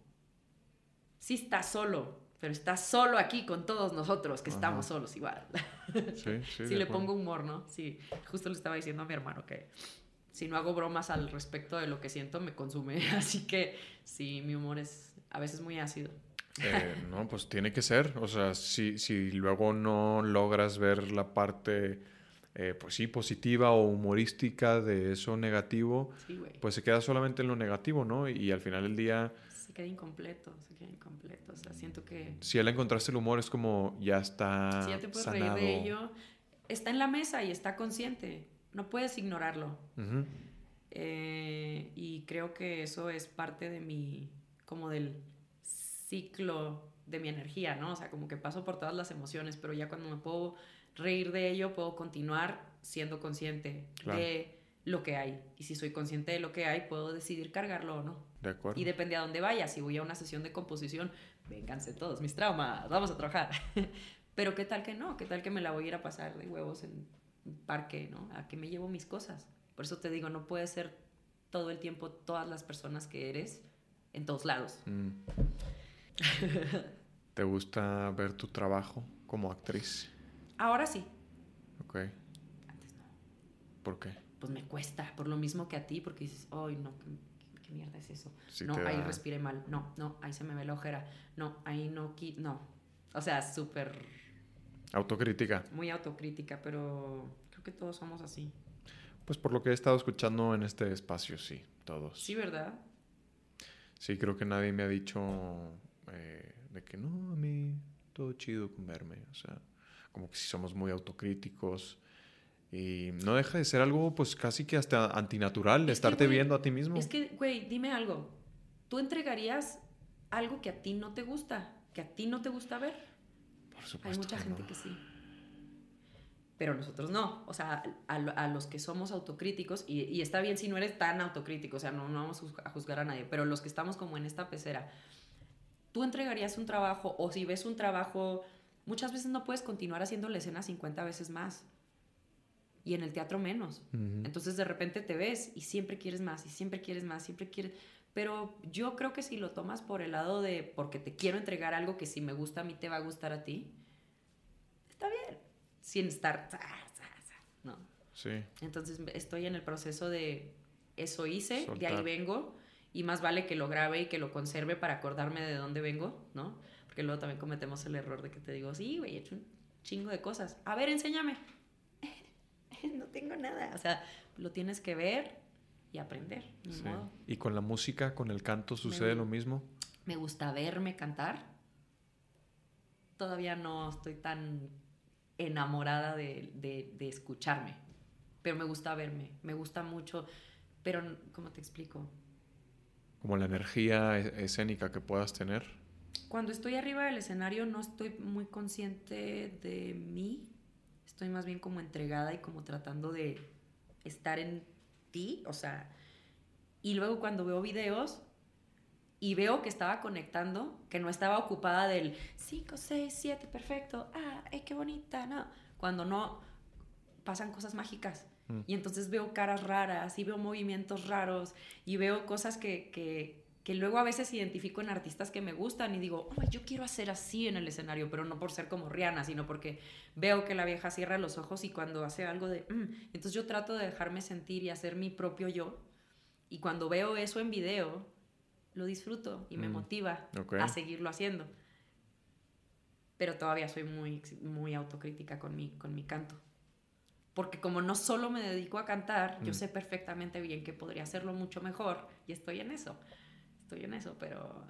sí estás solo, pero estás solo aquí con todos nosotros, que estamos solos igual. Sí, sí. si le pongo humor, ¿no? Sí, justo le estaba diciendo a mi hermano que si no hago bromas al respecto de lo que siento, me consume. Así que sí, mi humor es a veces muy ácido. Eh, no, pues tiene que ser. O sea, si, si luego no logras ver la parte, eh, pues sí, positiva o humorística de eso negativo, pues se queda solamente en lo negativo, ¿no? Y al final del día... Se queda incompleto, se queda incompleto. O sea, siento que... Si él encontraste el humor, es como ya está... Si ya te puedes reír de ello, está en la mesa y está consciente no puedes ignorarlo. Eh, y creo que eso es parte de mi, como del ciclo de mi energía, ¿no? O sea, como que paso por todas las emociones, pero ya cuando me puedo reír de ello, puedo continuar siendo consciente de lo que hay. Y si soy consciente de lo que hay, puedo decidir cargarlo o no. De acuerdo. Y depende a dónde vaya. Si voy a una sesión de composición, vénganse todos mis traumas, vamos a trabajar. pero qué tal que no, qué tal que me la voy a ir a pasar de huevos en parque, ¿no? A que me llevo mis cosas. Por eso te digo, no puedes ser todo el tiempo todas las personas que eres en todos lados. Mm. ¿Te gusta ver tu trabajo como actriz? Ahora sí. Ok. Antes no. ¿Por qué? Pues me cuesta, por lo mismo que a ti, porque dices, ay, no, ¿qué, mierda es eso? no, ahí respiré mal. No, no, ahí se me ve la ojera. No, ahí no, no. O sea, súper Autocrítica. Muy autocrítica, pero creo que todos somos así. Pues por lo que he estado escuchando en este espacio, sí, todos. Sí, ¿verdad? Sí, creo que nadie me ha dicho eh, de que no, a mí todo chido con verme. O sea, como que si somos muy autocríticos. Y no deja de ser algo, pues casi que hasta antinatural, de estarte viendo a ti mismo. Es que, güey, dime algo. ¿Tú entregarías algo que a ti no te gusta? ¿Que a ti no te gusta ver? Hay mucha gente que sí. Pero nosotros no. O sea, a, los que somos autocríticos, y, está bien si no eres tan autocrítico, o sea, no, no vamos a juzgar a nadie, pero los que estamos como en esta pecera, tú entregarías un trabajo, o si ves un trabajo, muchas veces no puedes continuar haciendo la escena 50 veces más. Y en el teatro menos. Entonces de repente te ves y siempre quieres más, y siempre quieres más, siempre quieres... Pero yo creo que si lo tomas por el lado de porque te quiero entregar algo que si me gusta a mí te va a gustar a ti, está bien. Sin estar... ¿no? Sí. Entonces estoy en el proceso de eso hice, de ahí vengo, y más vale que lo grabe y que lo conserve para acordarme de dónde vengo, ¿no? Porque luego también cometemos el error de que te digo, sí, güey, he hecho un chingo de cosas. A ver, enséñame. no tengo nada. O sea, lo tienes que ver, y aprender. ¿Y con la música, con el canto, sucede lo mismo? Me gusta verme cantar. Todavía no estoy tan enamorada de, escucharme, pero me gusta verme, me gusta mucho, pero ¿cómo te explico? Como la energía escénica que puedas tener. Cuando estoy arriba del escenario no estoy muy consciente de mí, estoy más bien como entregada y como tratando de estar en o sea, y luego cuando veo videos y veo que estaba conectando, que no estaba ocupada del 5, 6, 7, perfecto, ah, ay, qué bonita, no, cuando no pasan cosas mágicas. Mm. Y entonces veo caras raras y veo movimientos raros y veo cosas que, que, que luego a veces identifico en artistas que me gustan y digo, oh, yo quiero hacer así en el escenario, pero no por ser como Rihanna, sino porque veo que la vieja cierra los ojos y cuando hace algo de... Mm", entonces yo trato de dejarme sentir y hacer mi propio yo. Y cuando veo eso en video, lo disfruto y me mm, motiva a seguirlo haciendo. Pero todavía soy muy, muy autocrítica con mi, con mi canto. Porque como no solo me dedico a cantar, yo mm. sé perfectamente bien que podría hacerlo mucho mejor y estoy en eso estoy en eso, pero,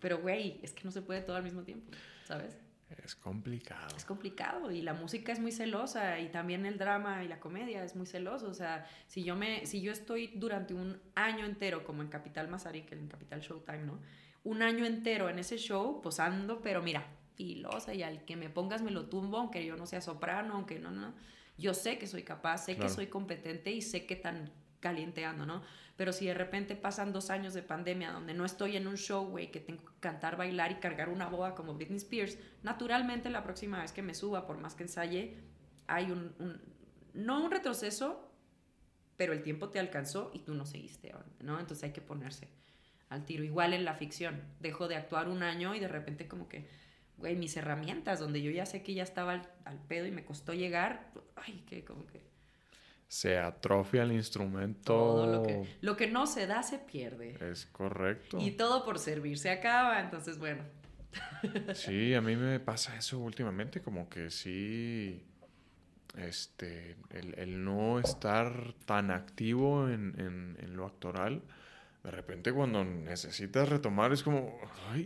pero, güey, es que no se puede todo al mismo tiempo, ¿sabes? Es complicado. Es complicado y la música es muy celosa y también el drama y la comedia es muy celoso. O sea, si yo, me, si yo estoy durante un año entero, como en Capital Mazarik, en Capital Showtime, ¿no? Un año entero en ese show, posando, pero mira, filosa y al que me pongas me lo tumbo, aunque yo no sea soprano, aunque no, no. Yo sé que soy capaz, sé que soy competente y sé que tan calienteando, ¿no? Pero si de repente pasan dos años de pandemia donde no estoy en un show, güey, que tengo que cantar, bailar y cargar una boa como Britney Spears, naturalmente la próxima vez que me suba, por más que ensaye, hay un, no un retroceso, pero el tiempo te alcanzó y tú no seguiste, ¿no? Entonces hay que ponerse, al tiro. Igual en la ficción. Dejo de actuar un año y de repente como que, güey, mis herramientas, donde yo ya sé que ya estaba al, pedo y me costó llegar, ay, que como que... Se atrofia el instrumento. Todo lo que, lo que no se da se pierde. Es correcto. Y todo por servir se acaba, entonces bueno. Sí, a mí me pasa eso últimamente, como que sí este, el, no estar tan activo en, lo actoral, de repente cuando necesitas retomar es como...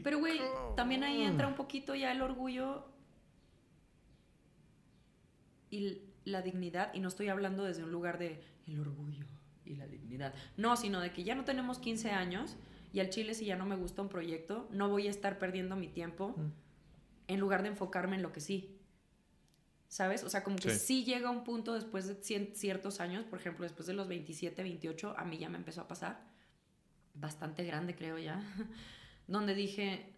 Pero güey, también ahí entra un poquito ya el orgullo y la dignidad, y no estoy hablando desde un lugar de el orgullo y la dignidad, no, sino de que ya no tenemos 15 años y al chile si ya no me gusta un proyecto, no voy a estar perdiendo mi tiempo mm. en lugar de enfocarme en lo que sí. ¿sabes? O sea, como que sí. llega un punto después de ciertos años, por ejemplo, después de los 27, 28, a mí ya me empezó a pasar, bastante grande creo ya, donde dije,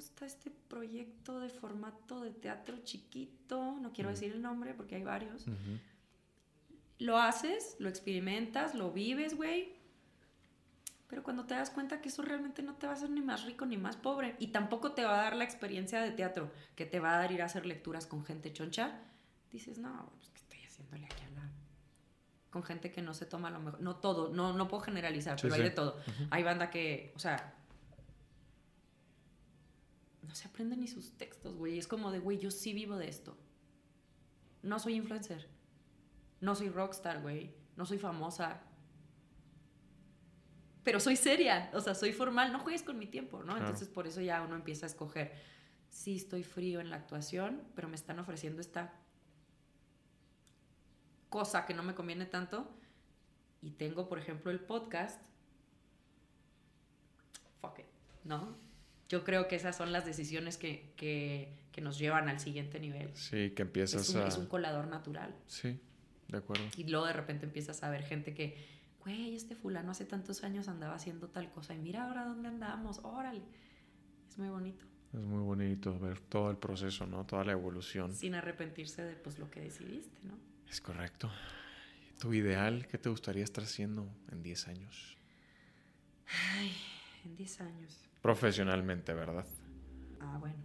gusta este proyecto de formato de teatro chiquito, no quiero decir el nombre porque hay varios. Lo haces, lo experimentas, lo vives, güey, pero cuando te das cuenta que eso realmente no te va a hacer ni más rico ni más pobre y tampoco te va a dar la experiencia de teatro que te va a dar ir a hacer lecturas con gente choncha, dices, no, pues ¿qué estoy haciéndole aquí a la... Con gente que no se toma lo mejor. No todo, no, no puedo generalizar, pero hay de todo. Hay banda que, o sea, no se aprende ni sus textos, güey. Es como de, güey, yo sí vivo de esto. No soy influencer. No soy rockstar, güey. No soy famosa pero soy seria, o sea, soy formal, no juegues con mi tiempo, ¿no? Entonces por eso ya uno empieza a escoger, sí estoy frío en la actuación, pero me están ofreciendo esta cosa que no me conviene tanto y tengo, por ejemplo, el podcast, fuck it, ¿no? Yo creo que esas son las decisiones que, que, que nos llevan al siguiente nivel. Sí, que empiezas es a... Es un colador natural. Sí, de acuerdo. Y luego de repente empiezas a ver gente que güey, este fulano hace tantos años andaba haciendo tal cosa y mira ahora dónde andamos, órale. Es muy bonito. Es muy bonito ver todo el proceso, ¿no? Toda la evolución. Sin arrepentirse de pues lo que decidiste, ¿no? Es correcto. ¿Tu ideal qué te gustaría estar haciendo en 10 años? Ay, en 10 años. Profesionalmente, ¿verdad? Ah, bueno.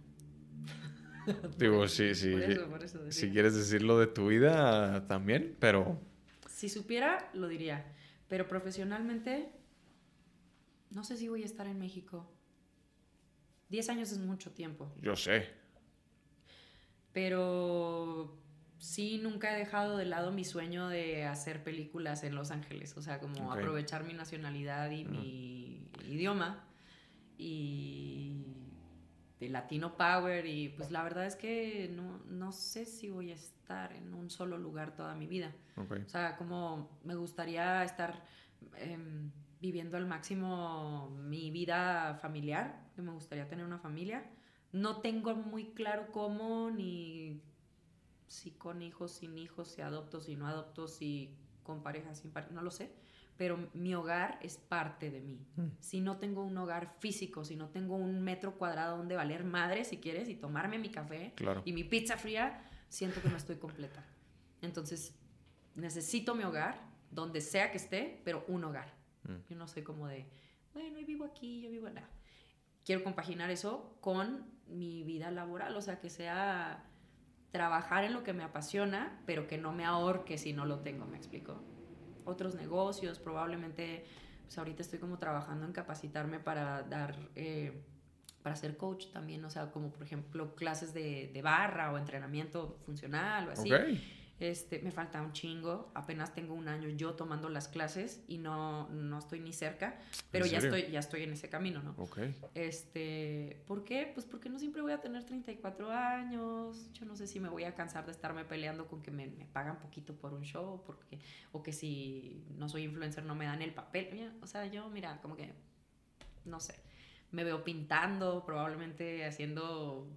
Digo, sí, sí. Por eso, por eso si quieres decirlo de tu vida también, pero... Si supiera, lo diría. Pero profesionalmente, no sé si voy a estar en México. Diez años es mucho tiempo. Yo sé. Pero sí, nunca he dejado de lado mi sueño de hacer películas en Los Ángeles. O sea, como aprovechar mi nacionalidad y mi idioma. Y de Latino Power. Y pues la verdad es que no, no sé si voy a estar en un solo lugar toda mi vida. O sea, como me gustaría estar em, viviendo al máximo mi vida familiar, que me gustaría tener una familia. No tengo muy claro cómo, ni si con hijos, sin hijos, si adopto, si no adopto, si con pareja, sin pareja, no lo sé. Pero mi hogar es parte de mí. Mm. Si no tengo un hogar físico, si no tengo un metro cuadrado donde valer madre, si quieres, y tomarme mi café y mi pizza fría, siento que no estoy completa. Entonces, necesito mi hogar, donde sea que esté, pero un hogar. Mm. Yo no soy como de, bueno, yo vivo aquí, yo vivo allá. Quiero compaginar eso con mi vida laboral, o sea, que sea trabajar en lo que me apasiona, pero que no me ahorque si no lo tengo, ¿me explico? Otros negocios, probablemente, pues ahorita estoy como trabajando en capacitarme para dar... Eh, para ser coach también, o sea, como por ejemplo clases de, de barra o entrenamiento funcional o así. Este, me falta un chingo, apenas tengo un año yo tomando las clases y no, no estoy ni cerca, pero ya estoy, ya estoy en ese camino, ¿no? Este, ¿por qué? Pues porque no siempre voy a tener 34 años, yo no sé si me voy a cansar de estarme peleando con que me, me pagan poquito por un show, porque, o que si no soy influencer no me dan el papel, o sea, yo, mira, como que, no sé me veo pintando, probablemente haciendo,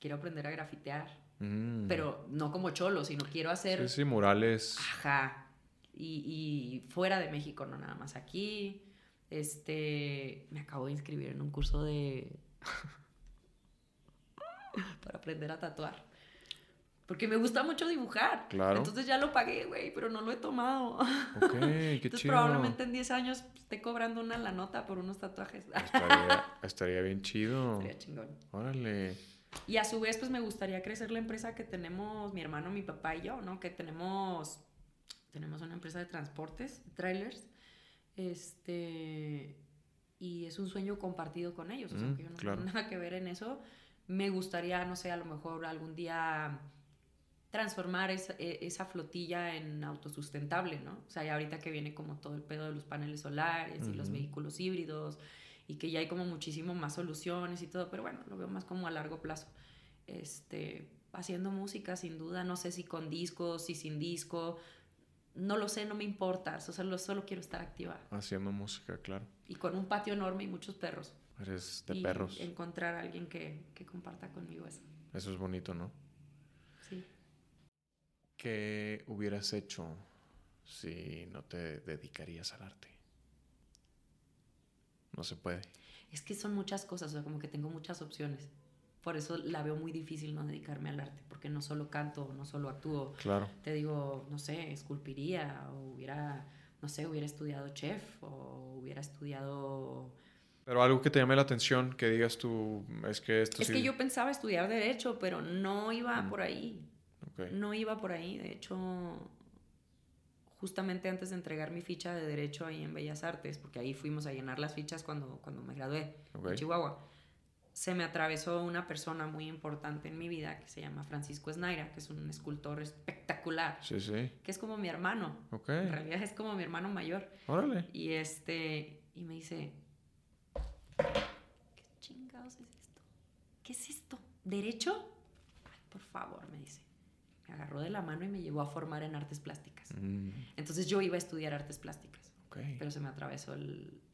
quiero aprender a grafitear, mm. pero no como cholo, sino quiero hacer... Sí, sí, murales. Ajá. Y, y, fuera de México, no nada más aquí. Este, me acabo de inscribir en un curso de... para aprender a tatuar. Porque me gusta mucho dibujar. Claro. Entonces ya lo pagué, güey, pero no lo he tomado. Ok, qué Entonces, probablemente en 10 años esté cobrando una la nota por unos tatuajes. Estaría, estaría bien chido. Estaría chingón. Órale. Y a su vez, pues me gustaría crecer la empresa que tenemos mi hermano, mi papá y yo, ¿no? Que tenemos, tenemos una empresa de transportes, trailers, este, y es un sueño compartido con ellos, o sea, mm, que yo no tengo nada que ver en eso. Me gustaría, no sé, a lo mejor algún día transformar esa, e, esa, flotilla en autosustentable, ¿no? O sea, ya ahorita que viene como todo el pedo de los paneles solares y los vehículos híbridos y que ya hay como muchísimo más soluciones y todo, pero bueno, lo veo más como a largo plazo. Este, haciendo música sin duda, no sé si con discos, si sin disco, no lo sé, no me importa, solo, solo quiero estar activa. Haciendo música, claro. Y con un patio enorme y muchos perros. Eres de perros. Encontrar a alguien que, que comparta conmigo eso. Eso es bonito, ¿no? Sí. ¿Qué hubieras hecho si no te dedicarías al arte? No se puede. Es que son muchas cosas, o sea, como que tengo muchas opciones. Por eso la veo muy difícil no dedicarme al arte, porque no solo canto, no solo actúo. Claro. Te digo, no sé, esculpiría, o hubiera, no sé, hubiera estudiado chef, o hubiera estudiado... Pero algo que te llame la atención, que digas tú, es que esto Es que yo pensaba estudiar derecho, pero no iba mm. por ahí. No iba por ahí. De hecho, justamente antes de entregar mi ficha de Derecho ahí en Bellas Artes, porque ahí fuimos a llenar las fichas cuando, cuando me gradué en Chihuahua, se me atravesó una persona muy importante en mi vida que se llama Francisco Esnaira, que es un escultor espectacular. Sí, sí. Que es como mi hermano. Okay. En realidad es como mi hermano mayor. Órale. Y este, y me dice, ¿qué chingados es esto? ¿Qué es esto? ¿Derecho? Ay, por favor, me dice me agarró de la mano y me llevó a formar en artes plásticas. Mm. Entonces yo iba a estudiar artes plásticas, pero se me atravesó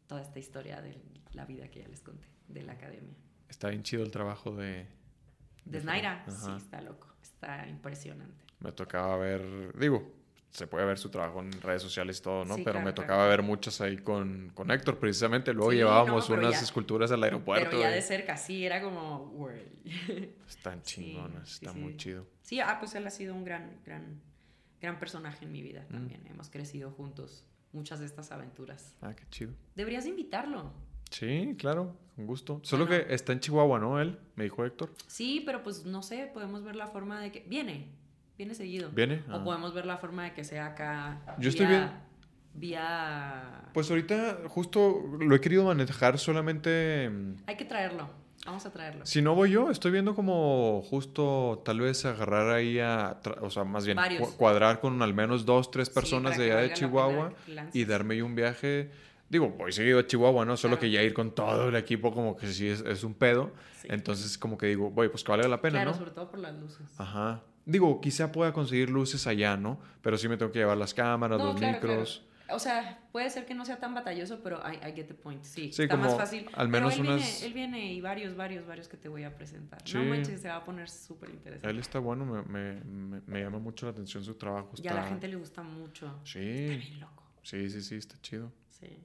toda esta historia de la vida que ya les conté, de la academia. Está bien chido el trabajo de... De, Snaira, sí, está loco, está impresionante. Me tocaba ver, digo, se puede ver su trabajo en redes sociales y todo, ¿no? Pero me tocaba ver muchas ahí con, con Héctor, precisamente. Luego llevábamos unas esculturas al aeropuerto. Pero ya de cerca, sí, era como, güey. Están chingonas, está muy chido. Sí, ah, pues él ha sido un gran, gran, gran personaje en mi vida mm. también. Hemos crecido juntos muchas de estas aventuras. Ah, qué chido. Deberías invitarlo. Sí, claro, con gusto. Solo que está en Chihuahua, ¿no? Él, me dijo Héctor. Sí, pero pues no sé, podemos ver la forma de que... Viene, Viene seguido. Viene. O ah. podemos ver la forma de que sea acá. Yo estoy bien. Vía. Pues ahorita justo lo he querido manejar solamente. Mm, Hay que traerlo. Vamos a traerlo. Si no voy yo, estoy viendo como justo tal vez agarrar ahí a, o sea, más bien cuadrar con al menos dos, tres personas de allá de Chihuahua y darme un viaje. Digo, voy seguido a Chihuahua, ¿no? Solo que ya ir con todo el equipo como que sí es, un pedo. Entonces como que digo, voy, pues que valga la pena, claro, sobre todo por las luces. Ajá. Digo, quizá pueda conseguir luces allá, ¿no? Pero sí me tengo que llevar las cámaras, los micros. O sea, puede ser que no sea tan batalloso, pero I, I get the point. Sí, está más fácil. Al menos él unas... Viene, él viene y varios, varios, varios que te voy a presentar. No manches, se va a poner súper interesante. Él está bueno, me, me, me, llama mucho la atención su trabajo. Y a la gente le gusta mucho. Sí. Está bien loco. Sí, sí, sí, está chido. Sí.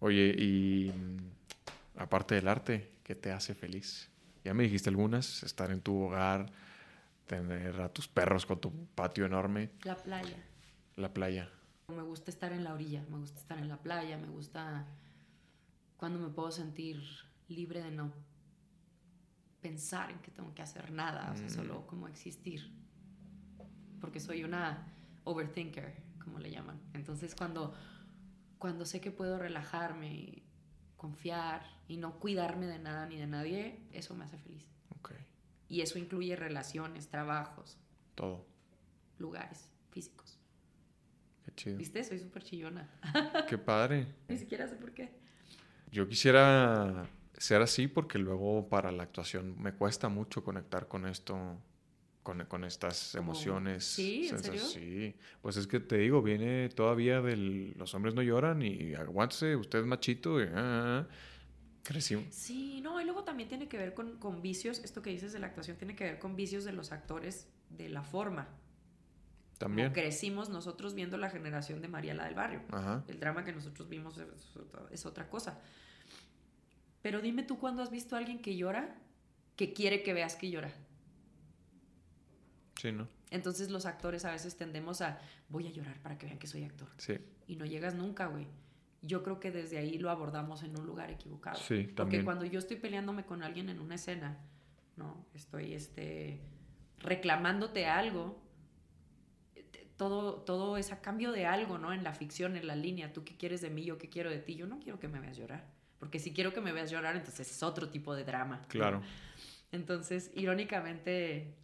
Oye, y mm, aparte del arte, ¿qué te hace feliz? Ya me dijiste algunas, estar en tu hogar, tener a tus perros con tu patio enorme. La playa. La playa. Me gusta estar en la orilla, me gusta estar en la playa, me gusta cuando me puedo sentir libre de no pensar en que tengo que hacer nada, o sea, solo mm. como existir. Porque soy una overthinker, como le llaman. Entonces cuando, cuando sé que puedo relajarme, confiar y no cuidarme de nada ni de nadie, eso me hace feliz. Y eso incluye relaciones, trabajos. Todo. Lugares físicos. Qué chido. ¿Viste? Soy súper chillona. Qué padre. Ni siquiera sé por qué. Yo quisiera ser así porque luego para la actuación me cuesta mucho conectar con esto, con, con estas emociones. ¿Sí? ¿En serio? Sí. Pues es que te digo, viene todavía del los hombres no lloran y aguántese, usted es machito y... Ah, ah, ah". Sí, no, y luego también tiene que ver con, con, vicios, esto que dices de la actuación tiene que ver con vicios de los actores de la forma. También. crecimos nosotros viendo la generación de Mariela del Barrio. El drama que nosotros vimos es, otra cosa. Pero dime tú cuándo has visto a alguien que llora, que quiere que veas que llora. Sí, ¿no? Entonces los actores a veces tendemos a, voy a llorar para que vean que soy actor. Sí. Y no llegas nunca, güey. Yo creo que desde ahí lo abordamos en un lugar equivocado. Sí, Porque también. cuando yo estoy peleándome con alguien en una escena, ¿no? Estoy, este, reclamándote algo, todo, todo es a cambio de algo, ¿no? En la ficción, en la línea. ¿Tú qué quieres de mí? ¿Yo qué quiero de ti? Yo no quiero que me veas llorar. Porque si quiero que me veas llorar, entonces es otro tipo de drama. ¿no? Claro. Entonces, irónicamente,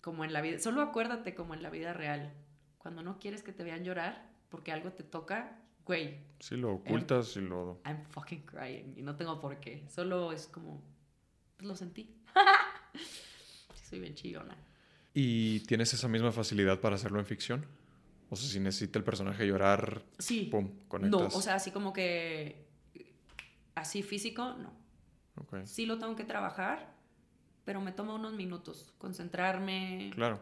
como en la vida, solo acuérdate como en la vida real, cuando no quieres que te vean llorar porque algo te toca, güey, Sí, lo ocultas y lo... I'm fucking crying y no tengo por qué, solo es como, pues lo sentí. Soy bien chillona. ¿Y tienes esa misma facilidad para hacerlo en ficción? O sea, si necesita el personaje llorar, Sí. pum, No, conectas. o sea, así como que así físico, no. Sí lo tengo que trabajar, pero me toma unos minutos concentrarme. Claro.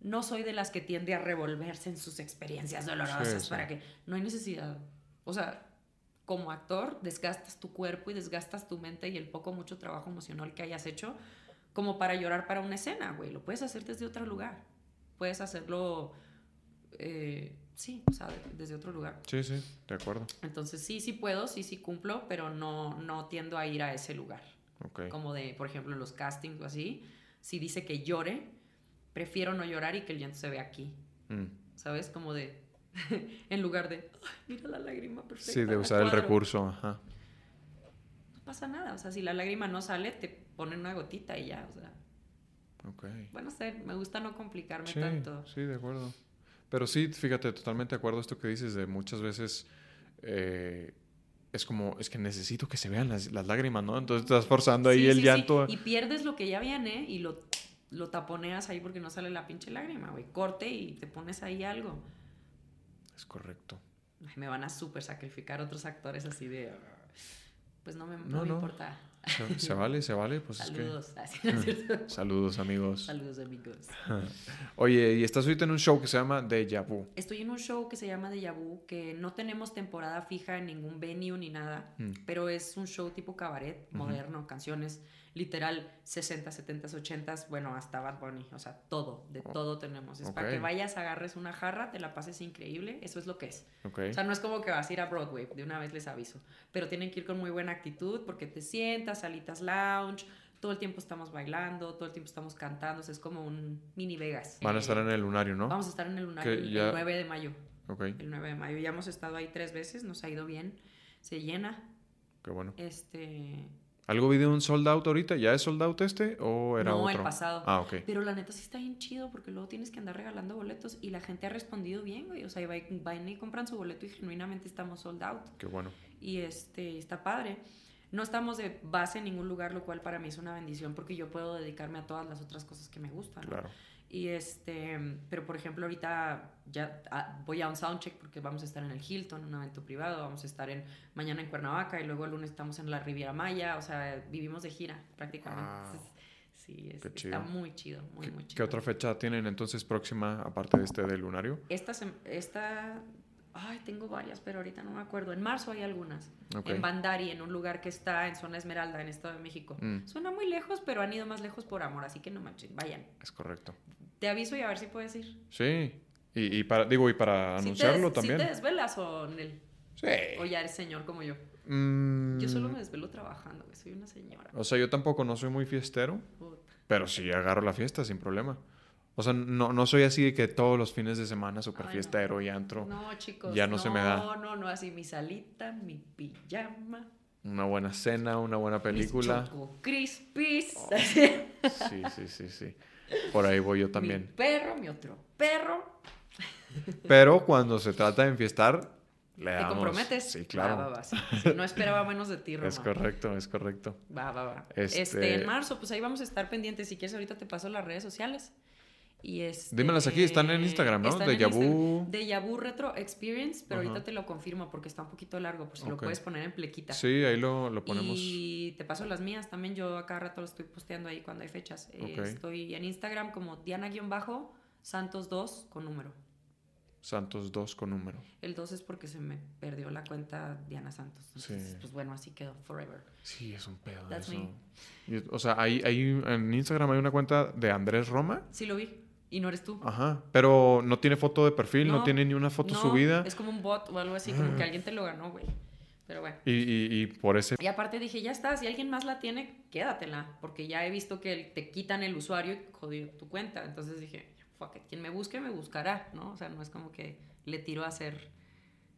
No soy de las que tiende a revolverse en sus experiencias dolorosas Sí, sí. para que no hay necesidad. O sea, como actor desgastas tu cuerpo y desgastas tu mente y el poco mucho trabajo emocional que hayas hecho como para llorar para una escena, güey. Lo puedes hacer desde otro lugar. Puedes hacerlo, eh, sí, o sea, de- desde otro lugar. Sí, sí, de acuerdo. Entonces sí, sí puedo, sí, sí cumplo, pero no, no tiendo a ir a ese lugar Ok. como de, por ejemplo, los castings o así, si dice que llore, prefiero no llorar y que el llanto se vea aquí, Mm. ¿sabes? Como de, en lugar de, "Ay, mira la lágrima perfecta. Sí, de a usar el cuadro". recurso, ajá. No pasa nada, o sea, si la lágrima no sale, te ponen una gotita y ya, o sea, Ok. bueno, sé, me gusta no complicarme Sí, tanto. sí, de acuerdo. Pero sí, fíjate, totalmente de acuerdo esto que dices de muchas veces eh, es como, es que necesito que se vean las, las lágrimas, ¿no? Entonces estás forzando ahí Sí, el sí, sí, llanto. Y pierdes lo que ya viene y lo, lo taponeas ahí porque no sale la pinche lágrima, güey. Corte y te pones ahí algo. Es correcto. Ay, me van a súper sacrificar otros actores así de... Pues no me, no No, me no. importa. Se, se vale, se vale, pues Saludos. Así, ¿no es que... Saludos, amigos. Saludos, amigos. Oye, y estás ahorita en un show que se llama Deja Vu. Estoy en un show que se llama Deja Vu, que no tenemos temporada fija en ningún venue ni nada, Mm. pero es un show tipo cabaret, moderno, canciones, literal 60, 70, 80, bueno, hasta Bad Bunny, o sea, todo, de Oh, todo tenemos. Es para que vayas, agarres una jarra, te la pases increíble, eso es lo que es. O sea, no es como que vas a ir a Broadway, de una vez les aviso. Pero tienen que ir con muy buena actitud porque te sientas, salitas lounge, todo el tiempo estamos bailando, todo el tiempo estamos cantando, o sea, es como un mini Vegas. Van a estar en el lunario, ¿no? Vamos a estar en el lunario ya- el 9 de mayo. El 9 de mayo. Ya hemos estado ahí tres veces, nos ha ido bien, se llena. qué bueno. Este. ¿Algo vi de un sold out ahorita? ¿Ya es sold out este o era no, otro? el pasado. Ah, ok. Pero la neta sí está bien chido porque luego tienes que andar regalando boletos y la gente ha respondido bien, güey. O sea, va- van y compran su boleto y genuinamente estamos sold out. Qué bueno. y este está padre. No estamos de base en ningún lugar, lo cual para mí es una bendición porque yo puedo dedicarme a todas las otras cosas que me gustan. ¿no? Y este, pero por ejemplo, ahorita ya ah, voy a un soundcheck porque vamos a estar en el Hilton, un evento privado, vamos a estar en mañana en Cuernavaca y luego el lunes estamos en la Riviera Maya, o sea, vivimos de gira prácticamente. Wow. Entonces, sí, es- está chido. muy chido, muy, ¿Qué, muy qué chido. otra fecha tienen entonces próxima, aparte de este del lunario? Esta, esta, ay, tengo varias, pero ahorita no me acuerdo. En marzo hay algunas. En Bandari, en un lugar que está en zona Esmeralda, en Estado de México. Mm. Suena muy lejos, pero han ido más lejos por amor, así que no manches, vayan. Es correcto. Te aviso y a ver si puedes ir. Sí. Y, y para, digo, y para ¿Sí te anunciarlo des- también. ¿Sí te desvelas o, Nel? Sí. o ya eres señor como yo? Mm, Yo solo me desvelo trabajando, güey, soy una señora. O sea, yo tampoco no soy muy fiestero, Puta. pero sí agarro la fiesta sin problema. O sea, no, no soy así de que todos los fines de semana súper Ay, no. fiestero y antro. No, chicos. Ya no se me da. No, no, no, así mi salita, mi pijama, Una buena cena, una buena película. mis Choco Crispies, Oh. Sí, sí, sí, sí. Por ahí voy yo mi también. perro, mi otro perro. Pero cuando se trata de enfiestar, le ¿Te damos. comprometes? Sí, claro. Va, va, va, sí, sí. No esperaba menos de ti, Roma. Es correcto, es correcto. Va, va, va. Este- Este... en marzo, pues ahí vamos a estar pendientes. Si quieres, ahorita te paso las redes sociales. Y este, Dímelas aquí, están en Instagram, ¿no? De Yabu. De Yabu Retro Experience, pero Ajá. ahorita te lo confirmo porque está un poquito largo, por si lo puedes poner en plequita. Sí, ahí lo, lo ponemos. Y te paso las mías también. Yo a cada rato lo estoy posteando ahí cuando hay fechas. Eh. Estoy en Instagram como Diana-Santos2 con número. Santos 2 con número. El 2 es porque se me perdió la cuenta Diana Santos. Entonces, Sí. pues bueno, así quedó forever. Sí, es un pedo That's eso. me. O sea, ahí, ahí en Instagram hay una cuenta de Andrés Roma. Sí lo vi. Y no eres tú. Ajá, pero no tiene foto de perfil, no, tiene ni una foto subida. Es como un bot o algo así, como que alguien te lo ganó, güey. Pero bueno. Y, y, y, por ese... Y aparte dije, ya está, si alguien más la tiene, quédatela. Porque ya he visto que te quitan el usuario y jodió tu cuenta. Entonces dije, fuck it, quien me busque, me buscará, ¿no? O sea, no es como que le tiro a hacer,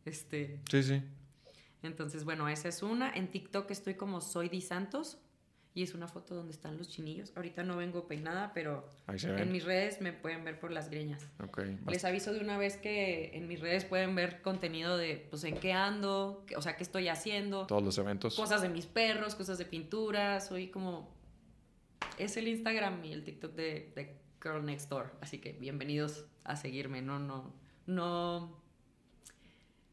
este... Sí, sí. Entonces, bueno, esa es una. En TikTok estoy como Soy Di Santos. Y es una foto donde están los chinillos. Ahorita no vengo peinada, pero en mis redes me pueden ver por las greñas. Okay, Les aviso de una vez que en mis redes pueden ver contenido de, pues, en qué ando, o sea, qué estoy haciendo. Todos los eventos. Cosas de mis perros, cosas de pintura. Soy como... Es el Instagram y el TikTok de, de Girl Next Door. Así que bienvenidos a seguirme. No, no, no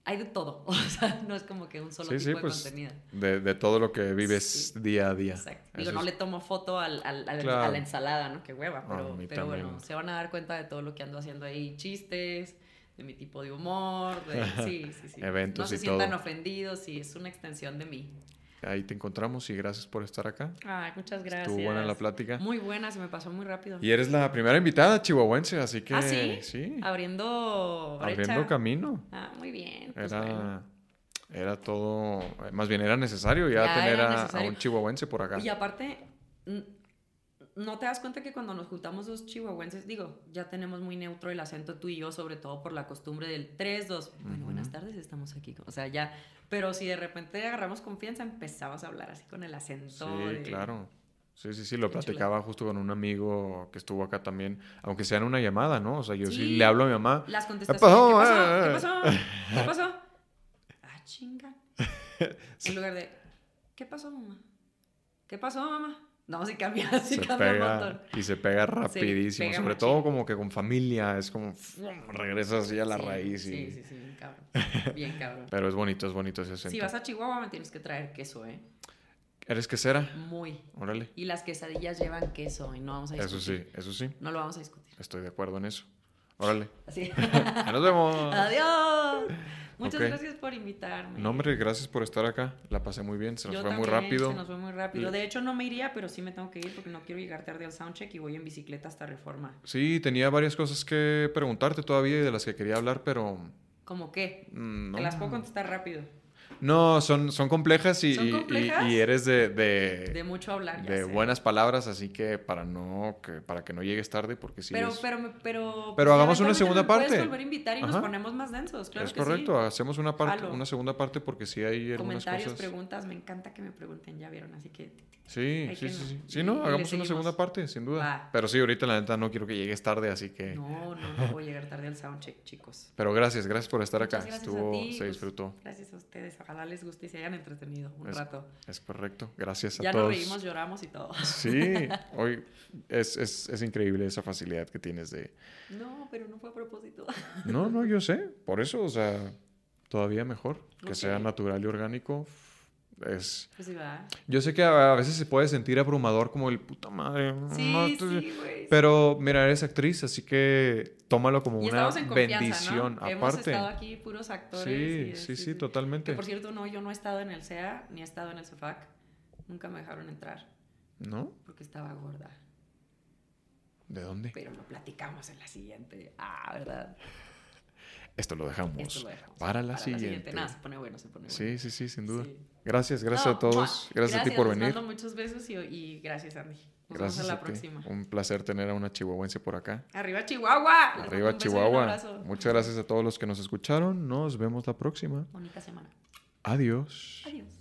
hay de todo. O sea, no es como que un solo tipo de pues, contenido. De, de, todo lo que vives día a día. Exacto. Digo, no le tomo foto al, al, a la ensalada, ¿no? Qué hueva. Pero, pero bueno, se van a dar cuenta de todo lo que ando haciendo ahí. Chistes, de mi tipo de humor, de, sí, sí, sí. Eventos no se sientan ofendidos, sí, es una extensión de mí. Ahí te encontramos y gracias por estar acá. Ay, muchas gracias. Estuvo buena la plática. Muy buena, se me pasó muy rápido. Y eres la primera invitada chihuahuense, así que... ¿Ah, sí? Sí. Abriendo brecha. Abriendo camino. Ah, muy bien. Pues era, era todo... Más bien era necesario ya, tener a, a, un chihuahuense por acá. Y aparte, ¿No te das cuenta que cuando nos juntamos dos chihuahuenses, digo, ya tenemos muy neutro el acento tú y yo, sobre todo por la costumbre del 3, 2, bueno, buenas tardes, estamos aquí. O sea, ya, pero si de repente agarramos confianza, empezabas a hablar así con el acento. Sí, claro. Sí, sí, sí, lo platicaba justo con un amigo que estuvo acá también, aunque sea en una llamada, ¿no? O sea, yo sí, le hablo a mi mamá. Las contestaciones. ¿Qué pasó? ¿Qué pasó? ¿Qué pasó? Ah, chinga. En lugar de, ¿qué pasó, mamá? ¿Qué pasó, mamá? No, sí cambia, sí se cambia pega, un montón. Y se pega rapidísimo, sobre todo como que con familia, es como regresas así a la raíz. Y... Sí, sí, sí, bien cabrón. Bien cabrón. Pero es bonito, es bonito ese acento. Si vas a Chihuahua me tienes que traer queso, ¿eh? ¿Eres quesera? Muy. Órale. Y las quesadillas llevan queso y no vamos a discutir. Eso sí, eso sí. No lo vamos a discutir. Estoy de acuerdo en eso. Órale. Así. Nos vemos. Adiós. Muchas gracias por invitarme. No, hombre, gracias por estar acá. La pasé muy bien, se nos fue muy rápido. Se nos fue muy rápido. De hecho, no me iría, pero sí me tengo que ir porque no quiero llegar tarde al soundcheck y voy en bicicleta hasta Reforma. Sí, tenía varias cosas que preguntarte todavía y de las que quería hablar, pero... ¿Cómo qué? Mm, Te las puedo contestar rápido. No, son, son complejas y, Y, eres de, de, mucho hablar. de buenas palabras, así que para no que, para que no llegues tarde, porque sí. Pero, pero, pero, pero hagamos una segunda parte. Puedes volver a invitar y nos ponemos más densos, claro. Es correcto, hacemos una parte, una segunda parte porque sí hay algunas Comentarios, preguntas, me encanta que me pregunten, ya vieron, así que. Sí, sí, sí, sí. Sí, no, hagamos una segunda parte, sin duda. Pero sí, ahorita la neta no quiero que llegues tarde, así que. No, no, no voy a llegar tarde al soundcheck, chicos. Pero gracias, gracias por estar acá. Estuvo, se pues, disfrutó. gracias a ustedes, ojalá les guste y se hayan entretenido un rato. Es correcto, gracias a ya todos. Ya nos reímos, lloramos y todo. Sí, hoy es, es, es, increíble esa facilidad que tienes de... No, pero no fue a propósito. No, no, yo sé, por eso, o sea, todavía mejor, que sea natural y orgánico es... Pues va. Yo sé que a veces se puede sentir abrumador como el puta madre. Sí, sí, güey. Pero mira, eres actriz, así que tómalo como una bendición. ¿no? Hemos estado aquí puros actores. Sí, sí, sí, totalmente. Que por cierto, no, yo no he estado en el CEA ni he estado en el CEFAC. Nunca me dejaron entrar. ¿No? Porque estaba gorda. ¿De dónde? Pero lo platicamos en la siguiente. Ah, ¿verdad? Esto lo dejamos, para, la, siguiente. Nada, se pone bueno, se pone bueno. Sí, sí, sí, sin duda. Gracias, gracias a todos. Gracias, a ti por venir. muchos besos y, gracias, Andy. Nos gracias vemos en la próxima. Un placer tener a una chihuahuense por acá. ¡Arriba Chihuahua! ¡Arriba Chihuahua! Muchas gracias a todos los que nos escucharon. Nos vemos la próxima. Bonita semana. Adiós. Adiós.